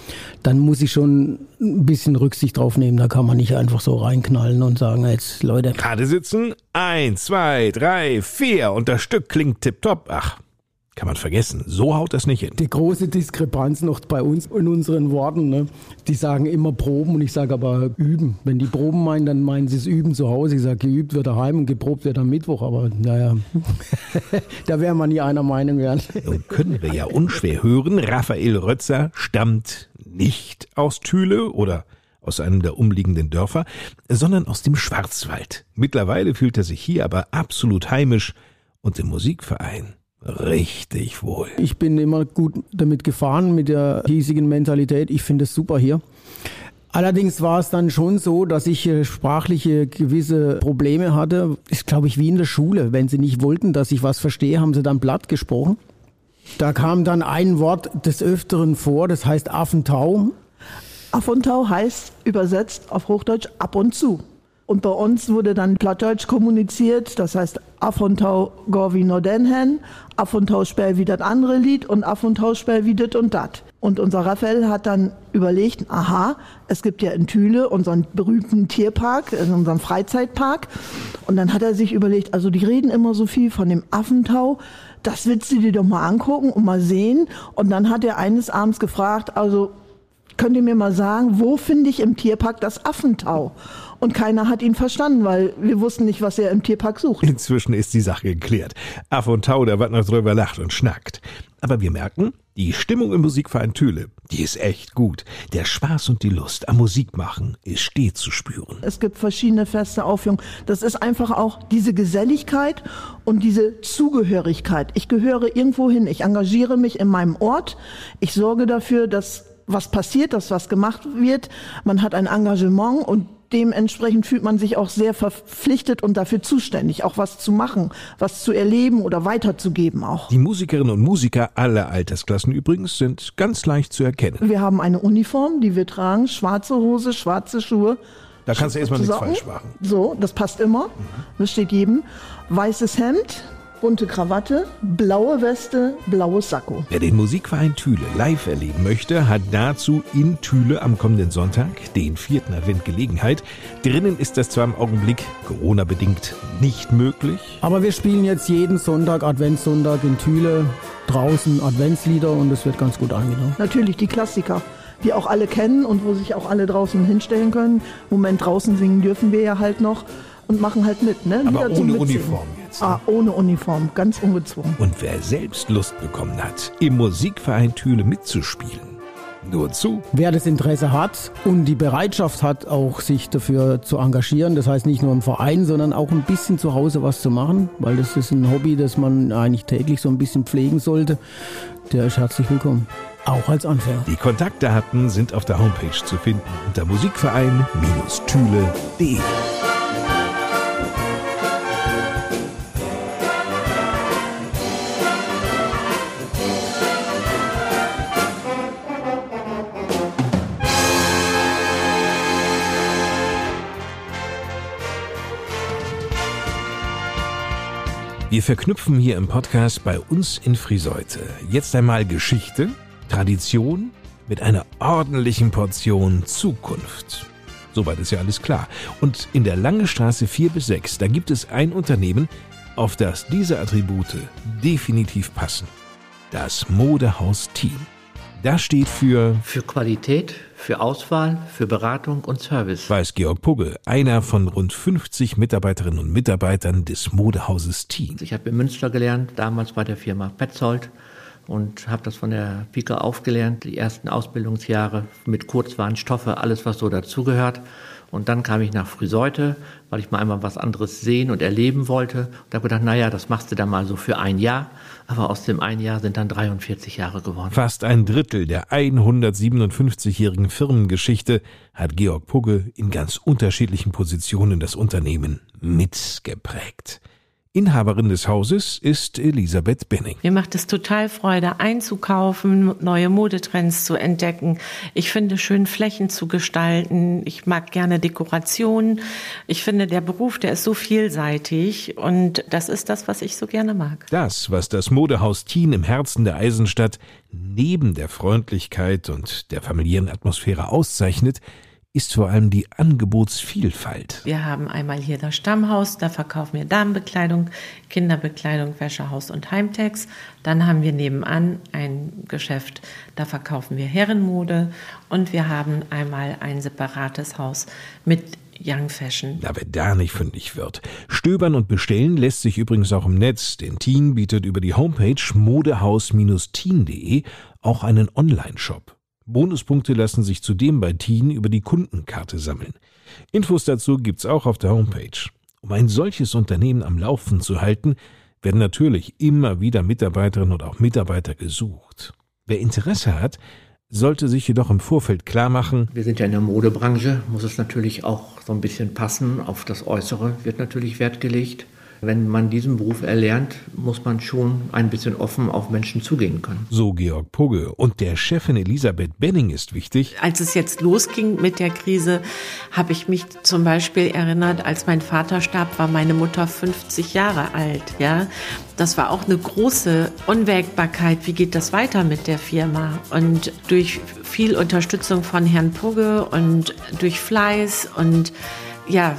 dann muss ich schon ein bisschen Rücksicht drauf nehmen. Da kann man nicht einfach so reinknallen und sagen, jetzt Leute. Gerade sitzen, eins, zwei, drei, vier und das Stück klingt tipptopp. Ach, kann man vergessen. So haut das nicht hin. Die große Diskrepanz noch bei uns in unseren Worten. Ne? Die sagen immer Proben und ich sage aber üben. Wenn die Proben meinen, dann meinen sie es üben zu Hause. Ich sage, geübt wird daheim und geprobt wird am Mittwoch. Aber naja, da wäre man nie einer Meinung werden. Nun können wir ja unschwer hören, Raphael Rötzer stammt nicht aus Thüle oder aus einem der umliegenden Dörfer, sondern aus dem Schwarzwald. Mittlerweile fühlt er sich hier aber absolut heimisch und im Musikverein richtig wohl. Ich bin immer gut damit gefahren mit der hiesigen Mentalität. Ich finde es super hier. Allerdings war es dann schon so, dass ich äh, sprachliche gewisse Probleme hatte. Ist, glaube ich, wie in der Schule. Wenn sie nicht wollten, dass ich was verstehe, haben sie dann platt gesprochen. Da kam dann ein Wort des Öfteren vor, das heißt Affentau. Affentau heißt übersetzt auf Hochdeutsch ab und zu. Und bei uns wurde dann Plattdeutsch kommuniziert, das heißt Afontau Gorvi Nordenhen, Afontau spell wie das andere Lied und Afontau spell wie das und dat. Und unser Raphael hat dann überlegt, aha, es gibt ja in Thüle unseren berühmten Tierpark, in unserem Freizeitpark. Und dann hat er sich überlegt, also die reden immer so viel von dem Affentau, das willst du dir doch mal angucken und mal sehen. Und dann hat er eines Abends gefragt, also könnt ihr mir mal sagen, wo finde ich im Tierpark das Affentau? Und keiner hat ihn verstanden, weil wir wussten nicht, was er im Tierpark sucht. Inzwischen ist die Sache geklärt. Aff und Tau, da wird noch drüber lacht und schnackt. Aber wir merken, die Stimmung im Musikverein Thüle, die ist echt gut. Der Spaß und die Lust am Musikmachen ist stets zu spüren. Es gibt verschiedene feste Aufführungen. Das ist einfach auch diese Geselligkeit und diese Zugehörigkeit. Ich gehöre irgendwo hin. Ich engagiere mich in meinem Ort. Ich sorge dafür, dass was passiert, dass was gemacht wird. Man hat ein Engagement und dementsprechend fühlt man sich auch sehr verpflichtet und dafür zuständig, auch was zu machen, was zu erleben oder weiterzugeben auch. Die Musikerinnen und Musiker aller Altersklassen übrigens sind ganz leicht zu erkennen. Wir haben eine Uniform, die wir tragen, schwarze Hose, schwarze Schuhe. Da kannst du erstmal nichts falsch machen. So, das passt immer. Das steht jedem. Weißes Hemd, bunte Krawatte, blaue Weste, blaues Sakko. Wer den Musikverein Thüle live erleben möchte, hat dazu in Thüle am kommenden Sonntag, den 4. Advent, Gelegenheit. Drinnen ist das zwar im Augenblick Corona-bedingt nicht möglich. Aber wir spielen jetzt jeden Sonntag, Adventssonntag in Thüle, draußen Adventslieder und es wird ganz gut angenommen. Natürlich die Klassiker die auch alle kennen und wo sich auch alle draußen hinstellen können. Moment draußen singen dürfen wir ja halt noch und machen halt mit. Ne? Aber ohne Uniform jetzt. Ne? Ah, ohne Uniform, ganz ungezwungen. Und wer selbst Lust bekommen hat, im Musikverein Thüle mitzuspielen, nur zu. Wer das Interesse hat und die Bereitschaft hat, auch sich dafür zu engagieren, das heißt nicht nur im Verein, sondern auch ein bisschen zu Hause was zu machen, weil das ist ein Hobby, das man eigentlich täglich so ein bisschen pflegen sollte, der ist herzlich willkommen. Auch als Anfänger. Die Kontaktdaten sind auf der Homepage zu finden unter musikverein-thüle.de. Wir verknüpfen hier im Podcast bei uns in Friseute jetzt einmal Geschichte, Tradition mit einer ordentlichen Portion Zukunft. Soweit ist ja alles klar. Und in der Lange Straße 4 bis 6, da gibt es ein Unternehmen, auf das diese Attribute definitiv passen. Das Modehaus Team. Das steht für für Qualität, für Auswahl, für Beratung und Service. Weiß Georg Pugge, einer von rund 50 Mitarbeiterinnen und Mitarbeitern des Modehauses Team. Ich habe in Münster gelernt, damals bei der Firma Petzold und habe das von der Pike aufgelernt, die ersten Ausbildungsjahre mit Kurzwarenstoffe, alles was so dazugehört. Und dann kam ich nach Friseute, weil ich mal einmal was anderes sehen und erleben wollte. Und habe gedacht, naja, das machst du dann mal so für ein Jahr. Aber aus dem ein Jahr sind dann 43 Jahre geworden. Fast ein Drittel der 157-jährigen Firmengeschichte hat Georg Pugge in ganz unterschiedlichen Positionen das Unternehmen mitgeprägt. Inhaberin des Hauses ist Elisabeth Benning. Mir macht es total Freude, einzukaufen, neue Modetrends zu entdecken. Ich finde schön, Flächen zu gestalten. Ich mag gerne Dekorationen. Ich finde, der Beruf, der ist so vielseitig und das ist das, was ich so gerne mag. Das, was das Modehaus Thien im Herzen der Eisenstadt neben der Freundlichkeit und der familiären Atmosphäre auszeichnet, ist vor allem die Angebotsvielfalt. Wir haben einmal hier das Stammhaus, da verkaufen wir Damenbekleidung, Kinderbekleidung, Wäschehaus und Heimtex. Dann haben wir nebenan ein Geschäft, da verkaufen wir Herrenmode und wir haben einmal ein separates Haus mit Young Fashion. Na, wer da nicht fündig wird. Stöbern und bestellen lässt sich übrigens auch im Netz, denn Teen bietet über die Homepage modehaus-teen.de auch einen Online-Shop. Bonuspunkte lassen sich zudem bei Teen über die Kundenkarte sammeln. Infos dazu gibt's auch auf der Homepage. Um ein solches Unternehmen am Laufen zu halten, werden natürlich immer wieder Mitarbeiterinnen und auch Mitarbeiter gesucht. Wer Interesse hat, sollte sich jedoch im Vorfeld klar machen, Wir sind ja in der Modebranche, muss es natürlich auch so ein bisschen passen. Auf das Äußere wird natürlich Wert gelegt. Wenn man diesen Beruf erlernt, muss man schon ein bisschen offen auf Menschen zugehen können. so Georg Pugge. Und der Chefin Elisabeth Benning ist wichtig, Als es jetzt losging mit der Krise, habe ich mich zum Beispiel erinnert, als mein Vater starb, war meine Mutter 50 Jahre alt. Ja, das war auch eine große Unwägbarkeit. Wie geht das weiter mit der Firma? Und durch viel Unterstützung von Herrn Pugge und durch Fleiß und ja,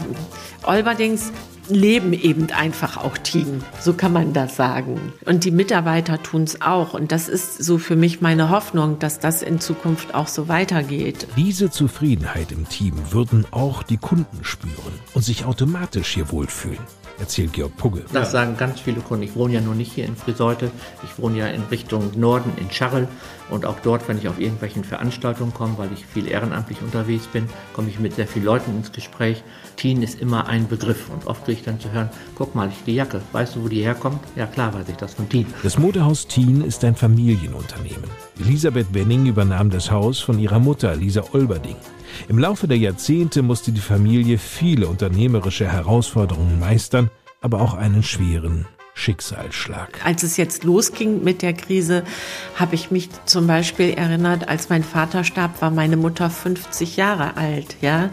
Olberdings leben eben einfach auch Team. So kann man das sagen. Und die Mitarbeiter tun es auch. Und das ist so für mich meine Hoffnung, dass das in Zukunft auch so weitergeht. diese Zufriedenheit im Team würden auch die Kunden spüren und sich automatisch hier wohlfühlen, erzählt Georg Pugge. Das sagen ganz viele Kunden. Ich wohne ja nur nicht hier in Friseute. Ich wohne ja in Richtung Norden, in Scharrel. Und auch dort, wenn ich auf irgendwelchen Veranstaltungen komme, weil ich viel ehrenamtlich unterwegs bin, komme ich mit sehr vielen Leuten ins Gespräch. Teen ist immer ein Begriff. Und oft kriege ich dann zu hören, guck mal, die Jacke, weißt du, wo die herkommt? Ja klar weiß ich das von Teen. Das Modehaus Teen ist ein Familienunternehmen. Elisabeth Benning übernahm das Haus von ihrer Mutter Lisa Olberding. Im Laufe der Jahrzehnte musste die Familie viele unternehmerische Herausforderungen meistern, aber auch einen schweren Schicksalsschlag. Als es jetzt losging mit der Krise, habe ich mich zum Beispiel erinnert, als mein Vater starb, war meine Mutter 50 Jahre alt. Ja,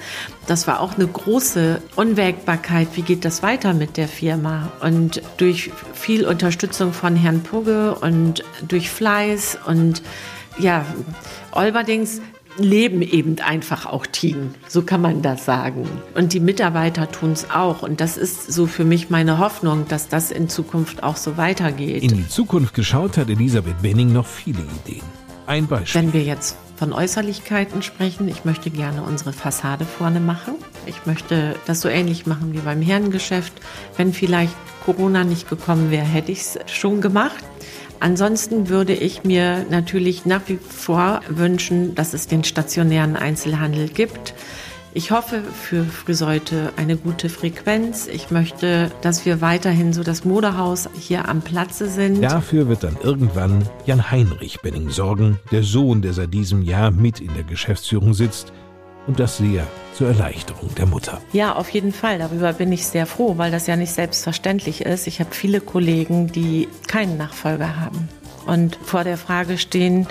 das war auch eine große Unwägbarkeit. Wie geht das weiter mit der Firma? Und durch viel Unterstützung von Herrn Pugge und durch Fleiß und ja, Olberdings leben eben einfach auch Team. So kann man das sagen. Und die Mitarbeiter tun es auch. Und das ist so für mich meine Hoffnung, dass das in Zukunft auch so weitergeht. In die Zukunft geschaut hat Elisabeth Benning noch viele Ideen. Ein Beispiel. Wenn wir jetzt von Äußerlichkeiten sprechen, ich möchte gerne unsere Fassade vorne machen. Ich möchte das so ähnlich machen wie beim Herrengeschäft. Wenn vielleicht Corona nicht gekommen wäre, hätte ich es schon gemacht. Ansonsten würde ich mir natürlich nach wie vor wünschen, dass es den stationären Einzelhandel gibt. Ich hoffe für Friseute eine gute Frequenz. Ich möchte, dass wir weiterhin so das Modehaus hier am Platze sind. Dafür wird dann irgendwann Jan Heinrich Benning sorgen, der Sohn, der seit diesem Jahr mit in der Geschäftsführung sitzt und das sehr zur Erleichterung der Mutter. Ja, auf jeden Fall. Darüber bin ich sehr froh, weil das ja nicht selbstverständlich ist. Ich habe viele Kollegen, die keinen Nachfolger haben und vor der Frage stehen,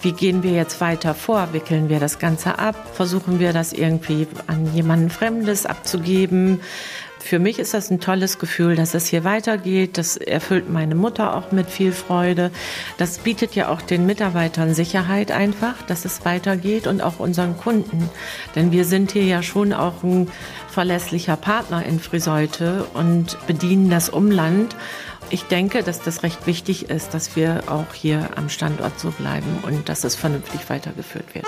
wie gehen wir jetzt weiter vor? Wickeln wir das Ganze ab? Versuchen wir das irgendwie an jemanden Fremdes abzugeben? Für mich ist das ein tolles Gefühl, dass es hier weitergeht. Das erfüllt meine Mutter auch mit viel Freude. Das bietet ja auch den Mitarbeitern Sicherheit einfach, dass es weitergeht und auch unseren Kunden. Denn wir sind hier ja schon auch ein verlässlicher Partner in Friseute und bedienen das Umland. Ich denke, dass das recht wichtig ist, dass wir auch hier am Standort so bleiben und dass es vernünftig weitergeführt wird.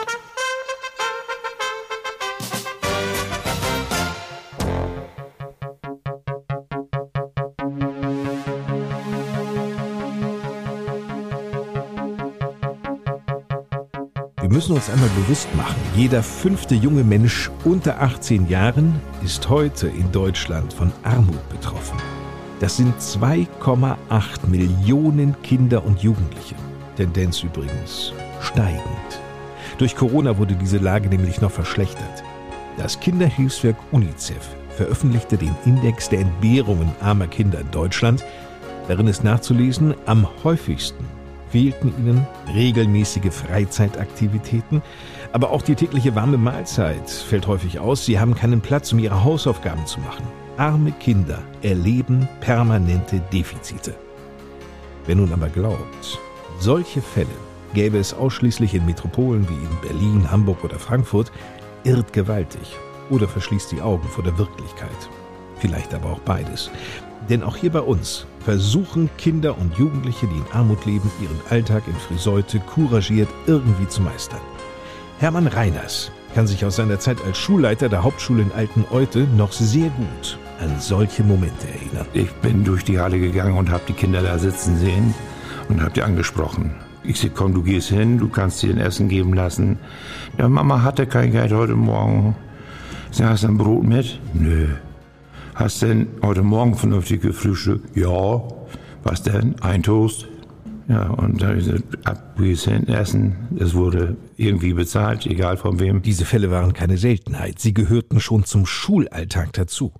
Müssen uns einmal bewusst machen, jeder fünfte junge Mensch unter 18 Jahren ist heute in Deutschland von Armut betroffen. Das sind 2,8 Millionen Kinder und Jugendliche. Tendenz übrigens steigend. Durch Corona wurde diese Lage nämlich noch verschlechtert. Das Kinderhilfswerk UNICEF veröffentlichte den Index der Entbehrungen armer Kinder in Deutschland. Darin ist nachzulesen, am häufigsten fehlten ihnen regelmäßige Freizeitaktivitäten, aber auch die tägliche warme Mahlzeit fällt häufig aus. Sie haben keinen Platz, um ihre Hausaufgaben zu machen. Arme Kinder erleben permanente Defizite. Wer nun aber glaubt, solche Fälle gäbe es ausschließlich in Metropolen wie in Berlin, Hamburg oder Frankfurt, irrt gewaltig oder verschließt die Augen vor der Wirklichkeit. Vielleicht aber auch beides. Denn auch hier bei uns versuchen Kinder und Jugendliche, die in Armut leben, ihren Alltag in Friseute couragiert irgendwie zu meistern. Hermann Reiners kann sich aus seiner Zeit als Schulleiter der Hauptschule in Alteneute noch sehr gut an solche Momente erinnern. Ich bin durch die Halle gegangen und habe die Kinder da sitzen sehen und habe die angesprochen. Ich sage, komm, du gehst hin, du kannst dir ein Essen geben lassen. Ja, Mama hatte kein Geld heute Morgen. Sie hast ein Brot mit? Nö. Hast denn heute Morgen vernünftig gefrühstückt? Ja. Was denn? Ein Toast? Ja, und da habe ich gesagt, ab gehst hin, essen. Es wurde irgendwie bezahlt, egal von wem. Diese Fälle waren keine Seltenheit. Sie gehörten schon zum Schulalltag dazu.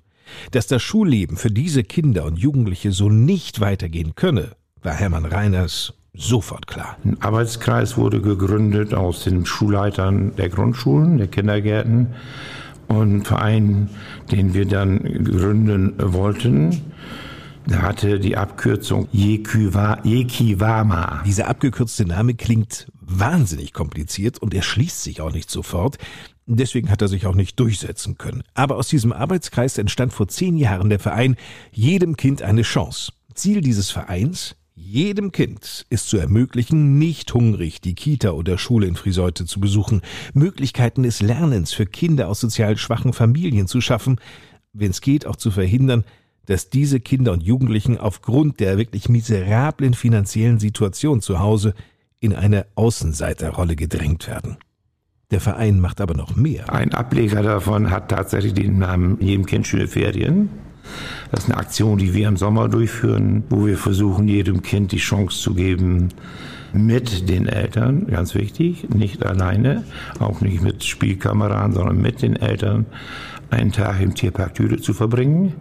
Dass das Schulleben für diese Kinder und Jugendliche so nicht weitergehen könne, war Hermann Reiners sofort klar. Ein Arbeitskreis wurde gegründet aus den Schulleitern der Grundschulen, der Kindergärten und ein Verein, den wir dann gründen wollten. Hatte die Abkürzung Yekiwama. Dieser abgekürzte Name klingt wahnsinnig kompliziert und erschließt sich auch nicht sofort. Deswegen hat er sich auch nicht durchsetzen können. Aber aus diesem Arbeitskreis entstand vor zehn Jahren der Verein Jedem Kind eine Chance. Ziel dieses Vereins? Jedem Kind ist zu ermöglichen, nicht hungrig die Kita oder Schule in Friseute zu besuchen, Möglichkeiten des Lernens für Kinder aus sozial schwachen Familien zu schaffen, wenn es geht, auch zu verhindern, dass diese Kinder und Jugendlichen aufgrund der wirklich miserablen finanziellen Situation zu Hause in eine Außenseiterrolle gedrängt werden. Der Verein macht aber noch mehr. Ein Ableger davon hat tatsächlich den Namen Jedem Kind schöne Ferien. Das ist eine Aktion, die wir im Sommer durchführen, wo wir versuchen, jedem Kind die Chance zu geben, mit den Eltern, ganz wichtig, nicht alleine, auch nicht mit Spielkameraden, sondern mit den Eltern einen Tag im Tierpark Tüde zu verbringen,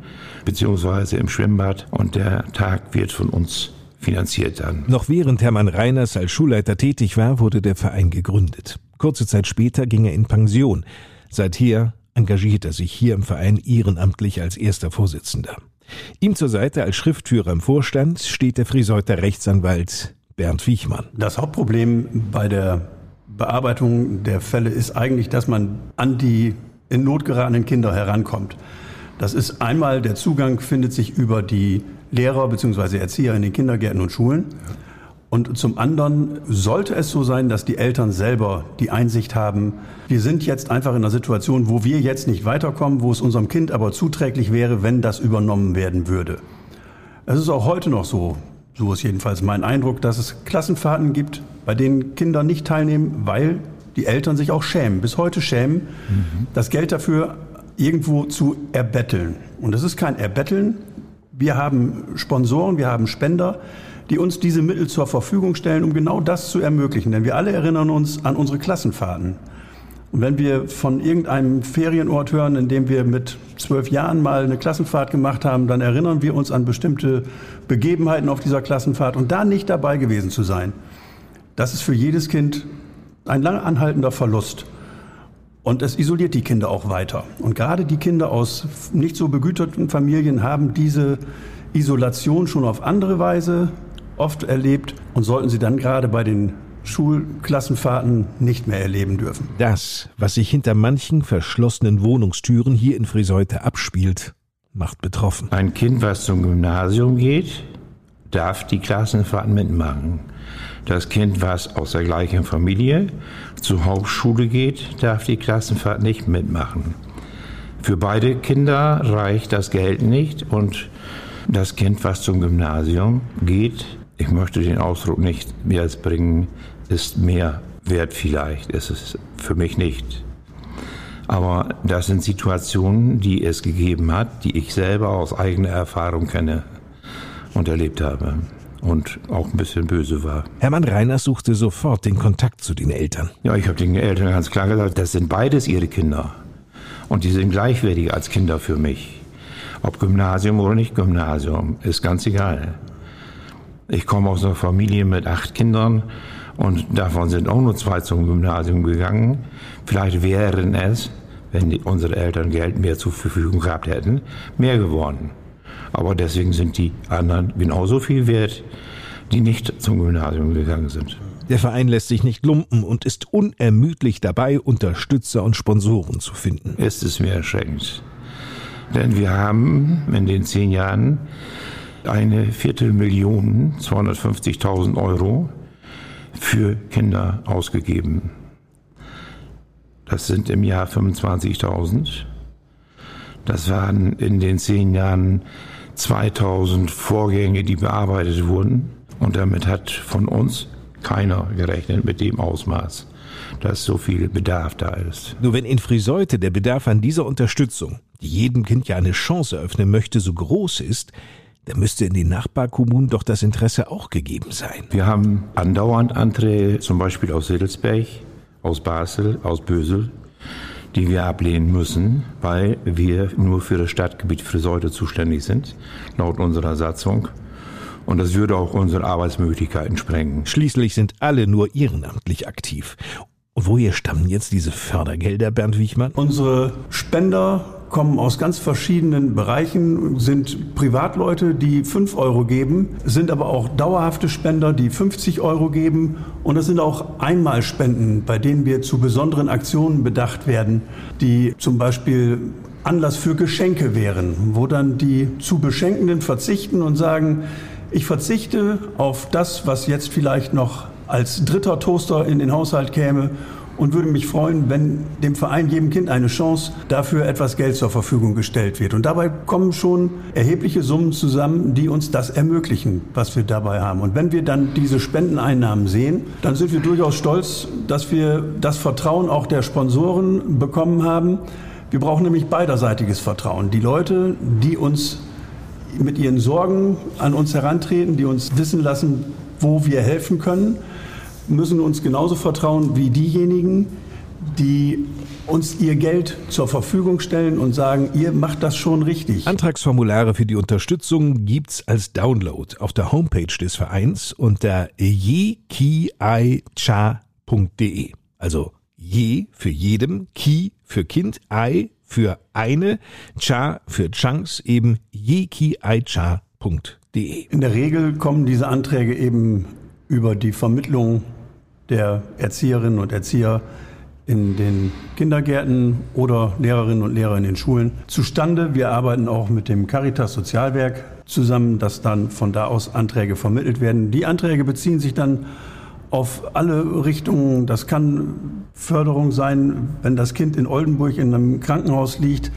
beziehungsweise im Schwimmbad. Und der Tag wird von uns finanziert dann. Noch während Hermann Reiners als Schulleiter tätig war, wurde der Verein gegründet. Kurze Zeit später ging er in Pension. Seither engagiert er sich hier im Verein ehrenamtlich als erster Vorsitzender. Ihm zur Seite als Schriftführer im Vorstand steht der Friseuter Rechtsanwalt Bernd Wiechmann. Das Hauptproblem bei der Bearbeitung der Fälle ist eigentlich, dass man an die in Not geratenen Kinder herankommt. Das ist einmal, der Zugang findet sich über die Lehrer bzw. Erzieher in den Kindergärten und Schulen. Und zum anderen sollte es so sein, dass die Eltern selber die Einsicht haben, wir sind jetzt einfach in einer Situation, wo wir jetzt nicht weiterkommen, wo es unserem Kind aber zuträglich wäre, wenn das übernommen werden würde. Es ist auch heute noch so, so ist jedenfalls mein Eindruck, dass es Klassenfahrten gibt, bei denen Kinder nicht teilnehmen, weil die Eltern sich auch schämen, bis heute schämen, mhm. das Geld dafür irgendwo zu erbetteln. Und es ist kein Erbetteln. Wir haben Sponsoren, wir haben Spender, die uns diese Mittel zur Verfügung stellen, um genau das zu ermöglichen. Denn wir alle erinnern uns an unsere Klassenfahrten. Und wenn wir von irgendeinem Ferienort hören, in dem wir mit zwölf Jahren mal eine Klassenfahrt gemacht haben, dann erinnern wir uns an bestimmte Begebenheiten auf dieser Klassenfahrt und da nicht dabei gewesen zu sein. Das ist für jedes Kind ein lang anhaltender Verlust. Und es isoliert die Kinder auch weiter. Und gerade die Kinder aus nicht so begüterten Familien haben diese Isolation schon auf andere Weise oft erlebt und sollten sie dann gerade bei den Schulklassenfahrten nicht mehr erleben dürfen. Das, was sich hinter manchen verschlossenen Wohnungstüren hier in Friseute abspielt, macht betroffen. Ein Kind, was zum Gymnasium geht, darf die Klassenfahrten mitmachen. Das Kind, was aus der gleichen Familie zur Hauptschule geht, darf die Klassenfahrt nicht mitmachen. Für beide Kinder reicht das Geld nicht und das Kind, was zum Gymnasium geht, ich möchte den Ausdruck nicht mehr als bringen, ist mehr wert vielleicht. Es ist für mich nicht. Aber das sind Situationen, die es gegeben hat, die ich selber aus eigener Erfahrung kenne und erlebt habe und auch ein bisschen böse war. Hermann Reiners suchte sofort den Kontakt zu den Eltern. Ja, ich habe den Eltern ganz klar gesagt, das sind beides ihre Kinder. Und die sind gleichwertig als Kinder für mich. Ob Gymnasium oder nicht Gymnasium, ist ganz egal. Ich komme aus einer Familie mit acht Kindern und davon sind auch nur zwei zum Gymnasium gegangen. Vielleicht wären es, wenn die, unsere Eltern Geld mehr zur Verfügung gehabt hätten, mehr geworden. Aber deswegen sind die anderen genauso viel wert, die nicht zum Gymnasium gegangen sind. Der Verein lässt sich nicht lumpen und ist unermüdlich dabei, Unterstützer und Sponsoren zu finden. Ist es mir erschreckend. Denn wir haben in den zehn Jahren eine Viertelmillion, 250.000 Euro für Kinder ausgegeben. Das sind im Jahr 25.000. Das waren in den zehn Jahren 2000 Vorgänge, die bearbeitet wurden. Und damit hat von uns keiner gerechnet mit dem Ausmaß, dass so viel Bedarf da ist. Nur wenn in Friseute der Bedarf an dieser Unterstützung, die jedem Kind ja eine Chance eröffnen möchte, so groß ist, dann müsste in den Nachbarkommunen doch das Interesse auch gegeben sein. Wir haben andauernd Anträge, zum Beispiel aus Siddelsberg, aus Basel, aus Bösel, die wir ablehnen müssen, weil wir nur für das Stadtgebiet Friseute zuständig sind, laut unserer Satzung. Und das würde auch unsere Arbeitsmöglichkeiten sprengen. Schließlich sind alle nur ehrenamtlich aktiv. Und woher stammen jetzt diese Fördergelder, Bernd Wichmann? Unsere Spender kommen aus ganz verschiedenen Bereichen, sind Privatleute, die 5 Euro geben, sind aber auch dauerhafte Spender, die 50 Euro geben. Und das sind auch Einmalspenden, bei denen wir zu besonderen Aktionen bedacht werden, die zum Beispiel Anlass für Geschenke wären, wo dann die zu Beschenkenden verzichten und sagen, ich verzichte auf das, was jetzt vielleicht noch als dritter Toaster in den Haushalt käme und würde mich freuen, wenn dem Verein jedem Kind eine Chance dafür etwas Geld zur Verfügung gestellt wird. Und dabei kommen schon erhebliche Summen zusammen, die uns das ermöglichen, was wir dabei haben. Und wenn wir dann diese Spendeneinnahmen sehen, dann sind wir durchaus stolz, dass wir das Vertrauen auch der Sponsoren bekommen haben. Wir brauchen nämlich beiderseitiges Vertrauen. Die Leute, die uns mit ihren Sorgen an uns herantreten, die uns wissen lassen, wo wir helfen können, müssen uns genauso vertrauen wie diejenigen, die uns ihr Geld zur Verfügung stellen und sagen, ihr macht das schon richtig. Antragsformulare für die Unterstützung gibt's als Download auf der Homepage des Vereins unter jekiaicha.de. Also je für jedem, ki für Kind, ai für eine, cha für Chunks, eben jekiaicha.de. In der Regel kommen diese Anträge eben über die Vermittlung der Erzieherinnen und Erzieher in den Kindergärten oder Lehrerinnen und Lehrer in den Schulen zustande. Wir arbeiten auch mit dem Caritas Sozialwerk zusammen, dass dann von da aus Anträge vermittelt werden. Die Anträge beziehen sich dann auf alle Richtungen. Das kann Förderung sein, wenn das Kind in Oldenburg in einem Krankenhaus liegt,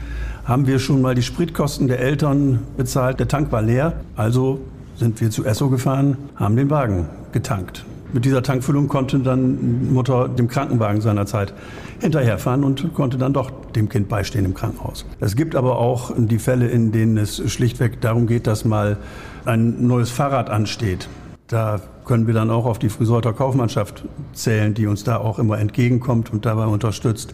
haben wir schon mal die Spritkosten der Eltern bezahlt. Der Tank war leer, also sind wir zu Esso gefahren, haben den Wagen getankt. Mit dieser Tankfüllung konnte dann Mutter dem Krankenwagen seinerzeit hinterherfahren und konnte dann doch dem Kind beistehen im Krankenhaus. Es gibt aber auch die Fälle, in denen es schlichtweg darum geht, dass mal ein neues Fahrrad ansteht. Da können wir dann auch auf die Friseuter Kaufmannschaft zählen, die uns da auch immer entgegenkommt und dabei unterstützt.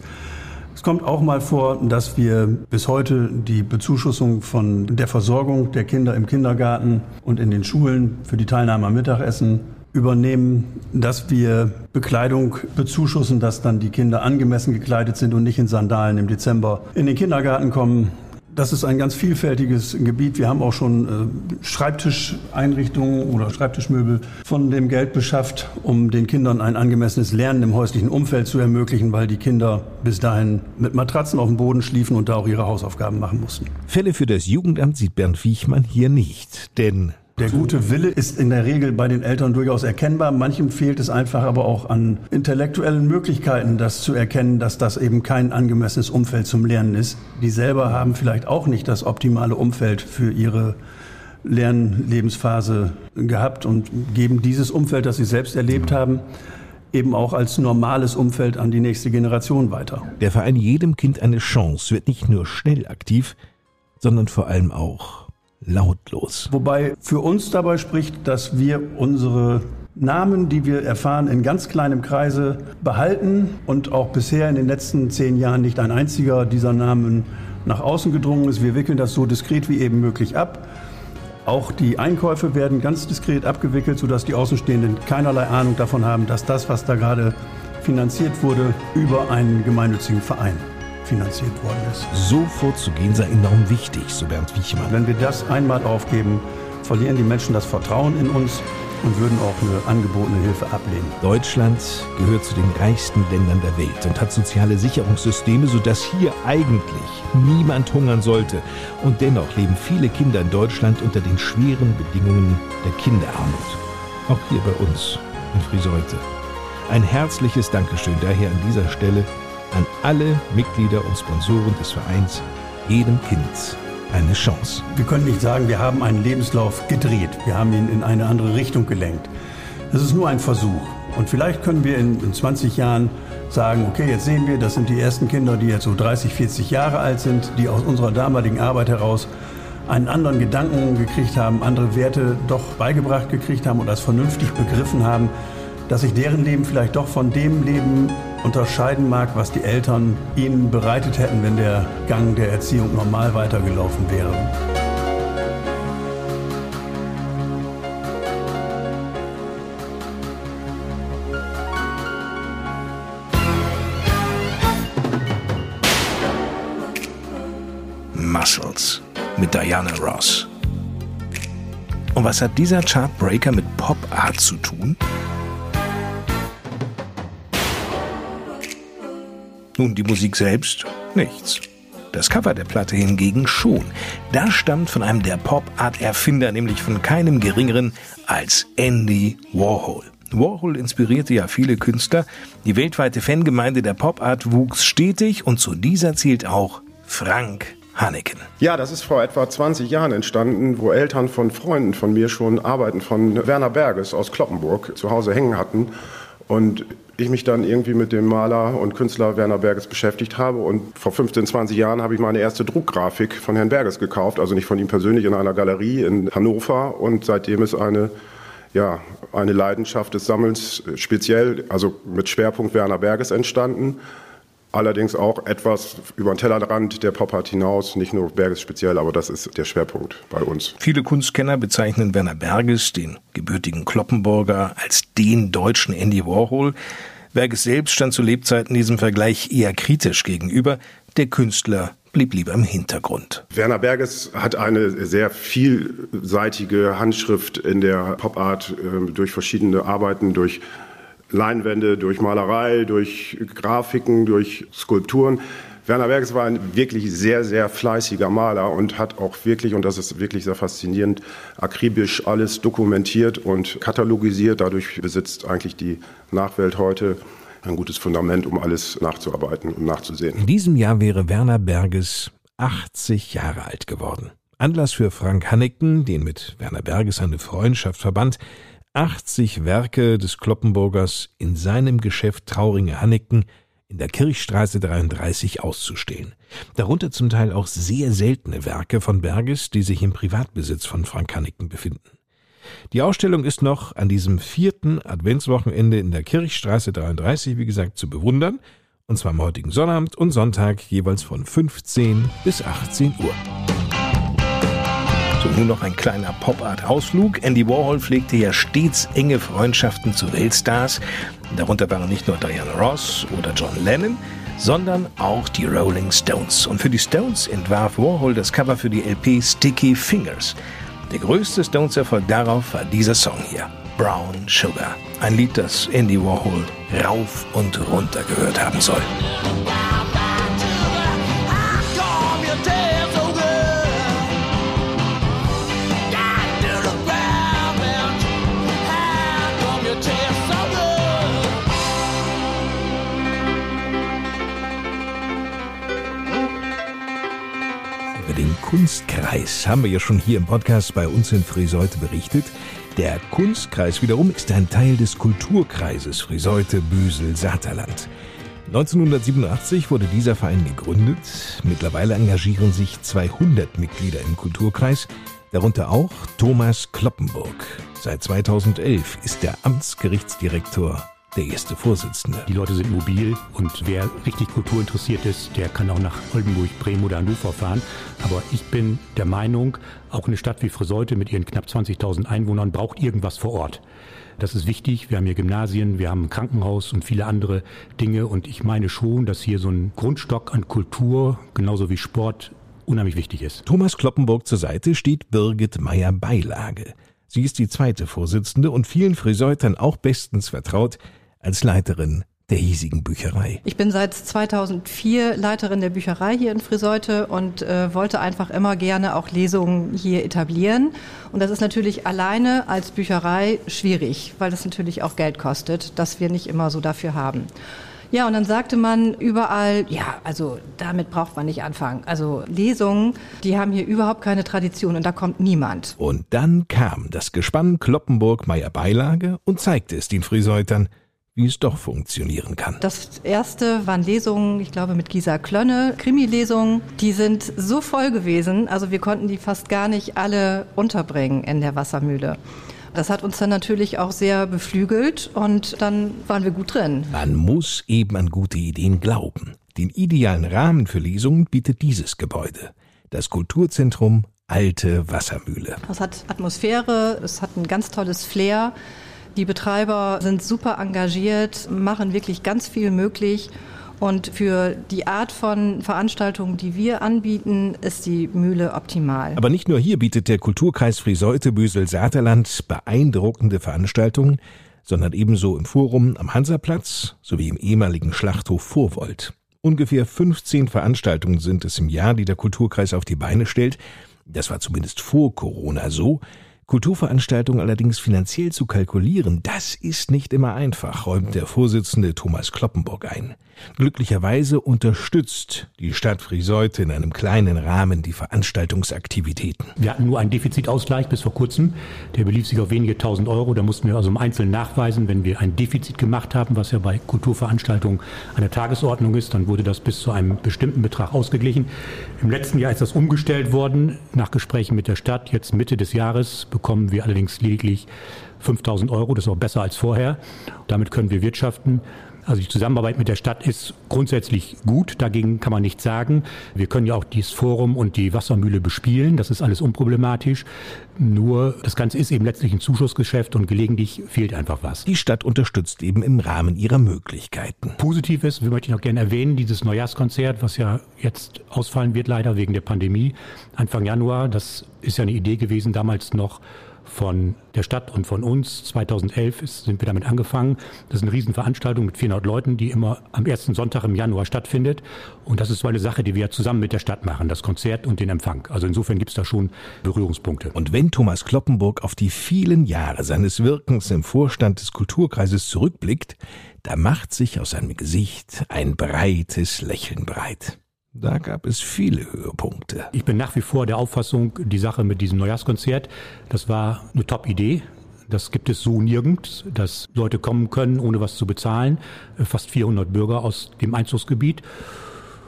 Es kommt auch mal vor, dass wir bis heute die Bezuschussung von der Versorgung der Kinder im Kindergarten und in den Schulen für die Teilnahme am Mittagessen übernehmen, dass wir Bekleidung bezuschussen, dass dann die Kinder angemessen gekleidet sind und nicht in Sandalen im Dezember in den Kindergarten kommen. Das ist ein ganz vielfältiges Gebiet. Wir haben auch schon äh, Schreibtischeinrichtungen oder Schreibtischmöbel von dem Geld beschafft, um den Kindern ein angemessenes Lernen im häuslichen Umfeld zu ermöglichen, weil die Kinder bis dahin mit Matratzen auf dem Boden schliefen und da auch ihre Hausaufgaben machen mussten. Fälle für das Jugendamt sieht Bernd Wiechmann hier nicht, denn der gute Wille ist in der Regel bei den Eltern durchaus erkennbar. Manchem fehlt es einfach aber auch an intellektuellen Möglichkeiten, das zu erkennen, dass das eben kein angemessenes Umfeld zum Lernen ist. Die selber haben vielleicht auch nicht das optimale Umfeld für ihre Lernlebensphase gehabt und geben dieses Umfeld, das sie selbst erlebt haben, eben auch als normales Umfeld an die nächste Generation weiter. Der Verein Jedem Kind eine Chance wird nicht nur schnell aktiv, sondern vor allem auch lautlos. Wobei für uns dabei spricht, dass wir unsere Namen, die wir erfahren, in ganz kleinem Kreise behalten und auch bisher in den letzten zehn Jahren nicht ein einziger dieser Namen nach außen gedrungen ist. Wir wickeln das so diskret wie eben möglich ab. Auch die Einkäufe werden ganz diskret abgewickelt, sodass die Außenstehenden keinerlei Ahnung davon haben, dass das, was da gerade finanziert wurde, über einen gemeinnützigen Verein finanziert worden ist. So vorzugehen sei enorm wichtig, so Bernd Wiechmann. Wenn wir das einmal aufgeben, verlieren die Menschen das Vertrauen in uns und würden auch eine angebotene Hilfe ablehnen. Deutschland gehört zu den reichsten Ländern der Welt und hat soziale Sicherungssysteme, sodass hier eigentlich niemand hungern sollte. Und dennoch leben viele Kinder in Deutschland unter den schweren Bedingungen der Kinderarmut. Auch hier bei uns in Friseute. Ein herzliches Dankeschön daher an dieser Stelle an alle Mitglieder und Sponsoren des Vereins Jedem Kind eine Chance. Wir können nicht sagen, wir haben einen Lebenslauf gedreht. Wir haben ihn in eine andere Richtung gelenkt. Das ist nur ein Versuch. Und vielleicht können wir in, in 20 Jahren sagen, okay, jetzt sehen wir, das sind die ersten Kinder, die jetzt so 30, 40 Jahre alt sind, die aus unserer damaligen Arbeit heraus einen anderen Gedanken gekriegt haben, andere Werte doch beigebracht gekriegt haben und als vernünftig begriffen haben, dass sich deren Leben vielleicht doch von dem Leben unterscheiden mag, was die Eltern ihnen bereitet hätten, wenn der Gang der Erziehung normal weitergelaufen wäre. Muscles mit Diana Ross. Und was hat dieser Chartbreaker mit Pop Art zu tun? Nun, die Musik selbst? Nichts. Das Cover der Platte hingegen schon. Das stammt von einem der Pop-Art-Erfinder, nämlich von keinem geringeren als Andy Warhol. Warhol inspirierte ja viele Künstler. Die weltweite Fangemeinde der Pop-Art wuchs stetig und zu dieser zählt auch Frank Haneken. Ja, das ist vor etwa 20 Jahren entstanden, wo Eltern von Freunden von mir schon Arbeiten von Werner Berges aus Kloppenburg zu Hause hängen hatten. Und ich mich dann irgendwie mit dem Maler und Künstler Werner Berges beschäftigt habe. Und vor 15, 20 Jahren habe ich meine erste Druckgrafik von Herrn Berges gekauft, also nicht von ihm persönlich in einer Galerie in Hannover. Und seitdem ist eine, ja, eine Leidenschaft des Sammelns speziell, also mit Schwerpunkt Werner Berges entstanden. Allerdings auch etwas über den Tellerrand der Pop-Art hinaus, nicht nur Berges speziell, aber das ist der Schwerpunkt bei uns. Viele Kunstkenner bezeichnen Werner Berges, den gebürtigen Kloppenburger, als den deutschen Andy Warhol. Berges selbst stand zu Lebzeiten diesem Vergleich eher kritisch gegenüber. Der Künstler blieb lieber im Hintergrund. Werner Berges hat eine sehr vielseitige Handschrift in der Pop-Art äh, durch verschiedene Arbeiten, durch Leinwände, durch Malerei, durch Grafiken, durch Skulpturen. Werner Berges war ein wirklich sehr, sehr fleißiger Maler und hat auch wirklich, und das ist wirklich sehr faszinierend, akribisch alles dokumentiert und katalogisiert. Dadurch besitzt eigentlich die Nachwelt heute ein gutes Fundament, um alles nachzuarbeiten und nachzusehen. In diesem Jahr wäre Werner Berges 80 Jahre alt geworden. Anlass für Frank Hanneken, den mit Werner Berges eine Freundschaft verband, 80 Werke des Kloppenburgers in seinem Geschäft Trauringe Hanneken in der Kirchstraße 33 auszustellen. Darunter zum Teil auch sehr seltene Werke von Berges, die sich im Privatbesitz von Frank Hanneken befinden. Die Ausstellung ist noch an diesem vierten Adventswochenende in der Kirchstraße 33, wie gesagt, zu bewundern, und zwar am heutigen Sonnabend und Sonntag jeweils von 15 bis 18 Uhr. So, nun noch ein kleiner Pop-Art-Ausflug. Andy Warhol pflegte ja stets enge Freundschaften zu Weltstars. Darunter waren nicht nur Diana Ross oder John Lennon, sondern auch die Rolling Stones. Und für die Stones entwarf Warhol das Cover für die LP Sticky Fingers. Der größte Stones-Erfolg darauf war dieser Song hier, Brown Sugar. Ein Lied, das Andy Warhol rauf und runter gehört haben soll. Kunstkreis haben wir ja schon hier im Podcast bei uns in Friseute berichtet. Der Kunstkreis wiederum ist ein Teil des Kulturkreises Friseute Büsel Saterland. 1987 wurde dieser Verein gegründet. Mittlerweile engagieren sich 200 Mitglieder im Kulturkreis, darunter auch Thomas Kloppenburg. Seit 2011 ist er Amtsgerichtsdirektor der erste Vorsitzende. Die Leute sind mobil und wer richtig kulturinteressiert ist, der kann auch nach Oldenburg, Bremen oder Hannover fahren. Aber ich bin der Meinung, auch eine Stadt wie Friseute mit ihren knapp 20.000 Einwohnern braucht irgendwas vor Ort. Das ist wichtig. Wir haben hier Gymnasien, wir haben ein Krankenhaus und viele andere Dinge. Und ich meine schon, dass hier so ein Grundstock an Kultur, genauso wie Sport, unheimlich wichtig ist. Thomas Kloppenburg zur Seite steht Birgit Meyer-Beilage. Sie ist die zweite Vorsitzende und vielen Friseutern auch bestens vertraut als Leiterin der hiesigen Bücherei. Ich bin seit 2004 Leiterin der Bücherei hier in Friseute und äh, wollte einfach immer gerne auch Lesungen hier etablieren. Und das ist natürlich alleine als Bücherei schwierig, weil das natürlich auch Geld kostet, das wir nicht immer so dafür haben. Ja, und dann sagte man überall, ja, also damit braucht man nicht anfangen. Also Lesungen, die haben hier überhaupt keine Tradition und da kommt niemand. Und dann kam das Gespann Kloppenburg Meier Beilage und zeigte es den Friseutern, wie es doch funktionieren kann. Das erste waren Lesungen, ich glaube mit Gisa Klönne, Krimi-Lesungen. Die sind so voll gewesen, also wir konnten die fast gar nicht alle unterbringen in der Wassermühle. Das hat uns dann natürlich auch sehr beflügelt und dann waren wir gut drin. Man muss eben an gute Ideen glauben. Den idealen Rahmen für Lesungen bietet dieses Gebäude. Das Kulturzentrum Alte Wassermühle. Es hat Atmosphäre, es hat ein ganz tolles Flair. Die Betreiber sind super engagiert, machen wirklich ganz viel möglich. Und für die Art von Veranstaltungen, die wir anbieten, ist die Mühle optimal. Aber nicht nur hier bietet der Kulturkreis Friseute Büsel Saterland beeindruckende Veranstaltungen, sondern ebenso im Forum am Hansaplatz sowie im ehemaligen Schlachthof Vorwold. Ungefähr 15 Veranstaltungen sind es im Jahr, die der Kulturkreis auf die Beine stellt. Das war zumindest vor Corona so. Kulturveranstaltungen allerdings finanziell zu kalkulieren, das ist nicht immer einfach, räumt der Vorsitzende Thomas Kloppenburg ein. Glücklicherweise unterstützt die Stadt Friseute in einem kleinen Rahmen die Veranstaltungsaktivitäten. Wir hatten nur einen Defizitausgleich bis vor kurzem. Der belief sich auf wenige tausend Euro. Da mussten wir also im Einzelnen nachweisen, wenn wir ein Defizit gemacht haben, was ja bei Kulturveranstaltungen an der Tagesordnung ist, dann wurde das bis zu einem bestimmten Betrag ausgeglichen. Im letzten Jahr ist das umgestellt worden, nach Gesprächen mit der Stadt. Jetzt Mitte des Jahres bekommen wir allerdings lediglich 5000 Euro. Das ist auch besser als vorher. Damit können wir wirtschaften. Also die Zusammenarbeit mit der Stadt ist grundsätzlich gut, dagegen kann man nichts sagen. Wir können ja auch dieses Forum und die Wassermühle bespielen, das ist alles unproblematisch. Nur das Ganze ist eben letztlich ein Zuschussgeschäft und gelegentlich fehlt einfach was. Die Stadt unterstützt eben im Rahmen ihrer Möglichkeiten. Positiv ist, möchte ich noch gerne erwähnen, dieses Neujahrskonzert, was ja jetzt ausfallen wird leider wegen der Pandemie, Anfang Januar, das ist ja eine Idee gewesen damals noch von der Stadt und von uns. 2011 ist, sind wir damit angefangen. Das ist eine Riesenveranstaltung mit 400 Leuten, die immer am ersten Sonntag im Januar stattfindet. Und das ist so eine Sache, die wir zusammen mit der Stadt machen, das Konzert und den Empfang. Also insofern gibt es da schon Berührungspunkte. Und wenn Thomas Kloppenburg auf die vielen Jahre seines Wirkens im Vorstand des Kulturkreises zurückblickt, da macht sich aus seinem Gesicht ein breites Lächeln breit. Da gab es viele Höhepunkte. Ich bin nach wie vor der Auffassung, die Sache mit diesem Neujahrskonzert, das war eine Top-Idee. Das gibt es so nirgends, dass Leute kommen können, ohne was zu bezahlen. Fast 400 Bürger aus dem Einzugsgebiet.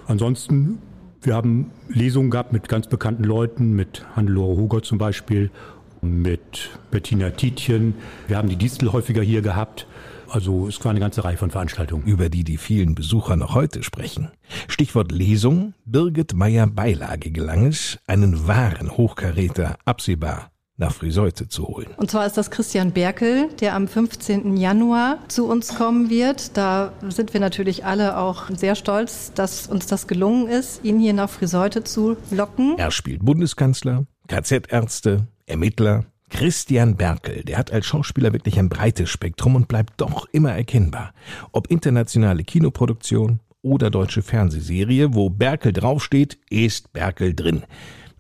Ansonsten, wir haben Lesungen gehabt mit ganz bekannten Leuten, mit Hannelore Huger zum Beispiel, mit Bettina Tietjen. Wir haben die Distel häufiger hier gehabt. Also es war eine ganze Reihe von Veranstaltungen. Über die die vielen Besucher noch heute sprechen. Stichwort Lesung. Birgit Meyer-Beilage gelang es, einen wahren Hochkaräter absehbar nach Friseute zu holen. Und zwar ist das Christian Berkel, der am 15. Januar zu uns kommen wird. Da sind wir natürlich alle auch sehr stolz, dass uns das gelungen ist, ihn hier nach Friseute zu locken. Er spielt Bundeskanzler, KZ-Ärzte, Ermittler, Christian Berkel, der hat als Schauspieler wirklich ein breites Spektrum und bleibt doch immer erkennbar. Ob internationale Kinoproduktion oder deutsche Fernsehserie, wo Berkel draufsteht, ist Berkel drin.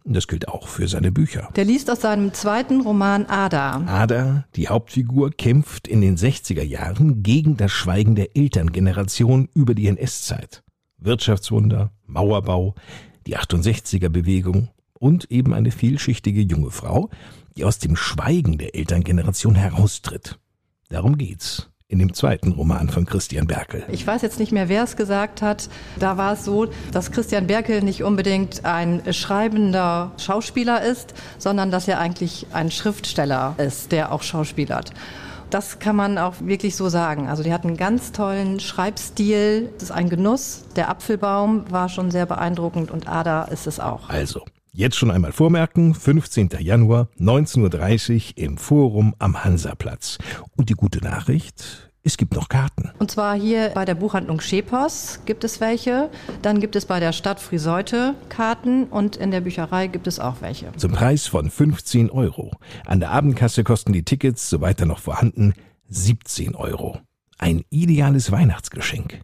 Das gilt auch für seine Bücher. Der liest aus seinem zweiten Roman Ada. Ada, die Hauptfigur, kämpft in den 60er Jahren gegen das Schweigen der Elterngeneration über die NS-Zeit. Wirtschaftswunder, Mauerbau, die 68er Bewegung und eben eine vielschichtige junge Frau, die aus dem Schweigen der Elterngeneration heraustritt. Darum geht's in dem zweiten Roman von Christian Berkel. Ich weiß jetzt nicht mehr, wer es gesagt hat. Da war es so, dass Christian Berkel nicht unbedingt ein schreibender Schauspieler ist, sondern dass er eigentlich ein Schriftsteller ist, der auch schauspielert. Das kann man auch wirklich so sagen. Also die hat einen ganz tollen Schreibstil. Das ist ein Genuss. Der Apfelbaum war schon sehr beeindruckend und Ada ist es auch. Also, Jetzt schon einmal vormerken, 15. Januar 19.30 Uhr im Forum am Hansaplatz. Und die gute Nachricht, es gibt noch Karten. Und zwar hier bei der Buchhandlung Schepers gibt es welche. Dann gibt es bei der Stadt Friseute Karten und in der Bücherei gibt es auch welche. Zum Preis von 15 Euro. An der Abendkasse kosten die Tickets, soweit er noch vorhanden, 17 Euro. Ein ideales Weihnachtsgeschenk.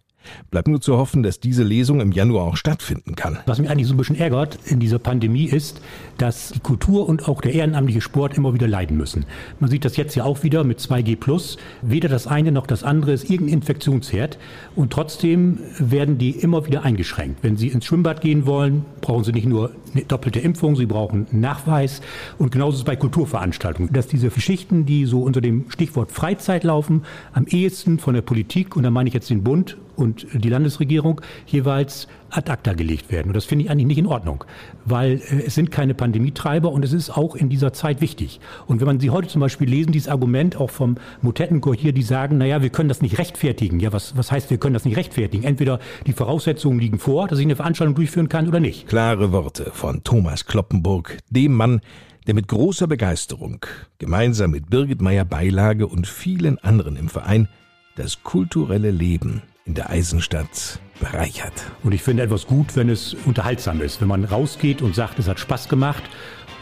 Bleibt nur zu hoffen, dass diese Lesung im Januar auch stattfinden kann. Was mich eigentlich so ein bisschen ärgert in dieser Pandemie ist, dass die Kultur und auch der ehrenamtliche Sport immer wieder leiden müssen. Man sieht das jetzt ja auch wieder mit 2G+. Weder das eine noch das andere ist irgendein Infektionsherd. Und trotzdem werden die immer wieder eingeschränkt. Wenn Sie ins Schwimmbad gehen wollen, brauchen Sie nicht nur eine doppelte Impfung, Sie brauchen einen Nachweis. Und genauso ist es bei Kulturveranstaltungen. Dass diese Geschichten, die so unter dem Stichwort Freizeit laufen, am ehesten von der Politik, und da meine ich jetzt den Bund und die Landesregierung, jeweils ad acta gelegt werden. Und das finde ich eigentlich nicht in Ordnung, weil äh, es sind keine Pandemietreiber und es ist auch in dieser Zeit wichtig. Und wenn man sie heute zum Beispiel lesen, dieses Argument auch vom Motettenchor hier, die sagen, naja, wir können das nicht rechtfertigen. Ja, was, was heißt, wir können das nicht rechtfertigen? Entweder die Voraussetzungen liegen vor, dass ich eine Veranstaltung durchführen kann oder nicht. Klare Worte von Thomas Kloppenburg, dem Mann, der mit großer Begeisterung gemeinsam mit Birgit Meyer-Beilage und vielen anderen im Verein das kulturelle Leben in der Eisenstadt bereichert. Und ich finde etwas gut, wenn es unterhaltsam ist, wenn man rausgeht und sagt, es hat Spaß gemacht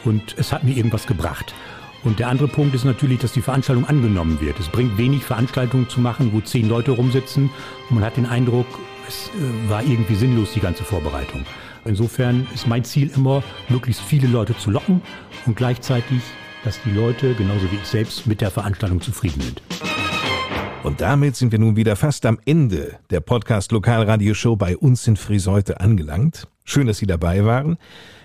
und es hat mir irgendwas gebracht. Und der andere Punkt ist natürlich, dass die Veranstaltung angenommen wird. Es bringt wenig, Veranstaltungen zu machen, wo zehn Leute rumsitzen und man hat den Eindruck, es äh, war irgendwie sinnlos, die ganze Vorbereitung. Insofern ist mein Ziel immer, möglichst viele Leute zu locken und gleichzeitig, dass die Leute, genauso wie ich selbst, mit der Veranstaltung zufrieden sind. Und damit sind wir nun wieder fast am Ende der Podcast Lokalradioshow bei uns in Friseute angelangt. Schön, dass Sie dabei waren.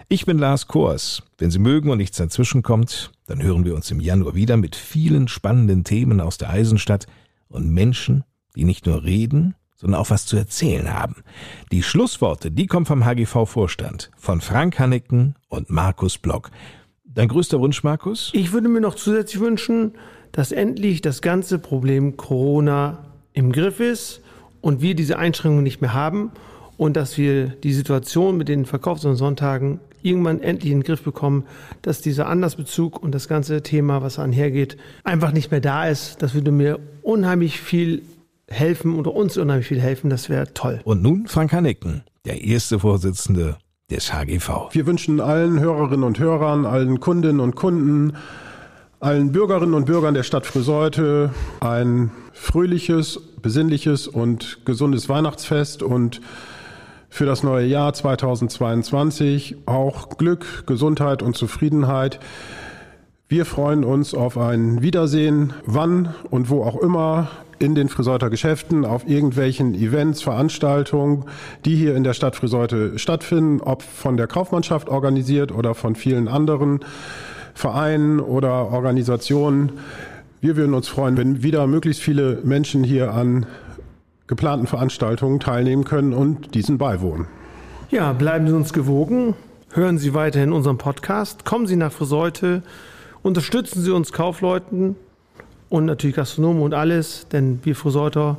Ich bin Lars Kors. Wenn Sie mögen und nichts dazwischen kommt, dann hören wir uns im Januar wieder mit vielen spannenden Themen aus der Eisenstadt und Menschen, die nicht nur reden, sondern auch was zu erzählen haben. Die Schlussworte, die kommen vom HGV-Vorstand, von Frank Hanneken und Markus Block. Dein größter Wunsch, Markus? Ich würde mir noch zusätzlich wünschen, dass endlich das ganze Problem Corona im Griff ist und wir diese Einschränkungen nicht mehr haben und dass wir die Situation mit den Verkaufs- und Sonntagen irgendwann endlich in den Griff bekommen, dass dieser Andersbezug und das ganze Thema, was einhergeht, einfach nicht mehr da ist. Das würde mir unheimlich viel helfen oder uns unheimlich viel helfen. Das wäre toll. Und nun Frank Hanneken, der erste Vorsitzende des HGV. Wir wünschen allen Hörerinnen und Hörern, allen Kundinnen und Kunden, allen Bürgerinnen und Bürgern der Stadt Friseute ein fröhliches, besinnliches und gesundes Weihnachtsfest und für das neue Jahr 2022 auch Glück, Gesundheit und Zufriedenheit. Wir freuen uns auf ein Wiedersehen, wann und wo auch immer, in den Friseuter Geschäften, auf irgendwelchen Events, Veranstaltungen, die hier in der Stadt Friseute stattfinden, ob von der Kaufmannschaft organisiert oder von vielen anderen. Vereinen oder Organisationen. Wir würden uns freuen, wenn wieder möglichst viele Menschen hier an geplanten Veranstaltungen teilnehmen können und diesen beiwohnen. Ja, bleiben Sie uns gewogen. Hören Sie weiterhin unseren Podcast. Kommen Sie nach Friseute. Unterstützen Sie uns Kaufleuten und natürlich Gastronomen und alles, denn wir Friseuter,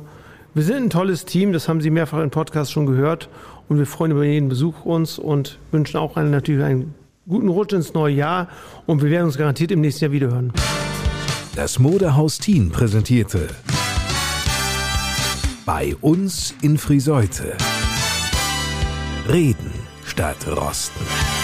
wir sind ein tolles Team. Das haben Sie mehrfach im Podcast schon gehört. Und wir freuen über jeden Besuch uns und wünschen auch einen, natürlich einen guten Rutsch ins neue Jahr und wir werden uns garantiert im nächsten Jahr wiederhören. Das Modehaus Team präsentierte bei uns in Friseute. Reden statt Rosten.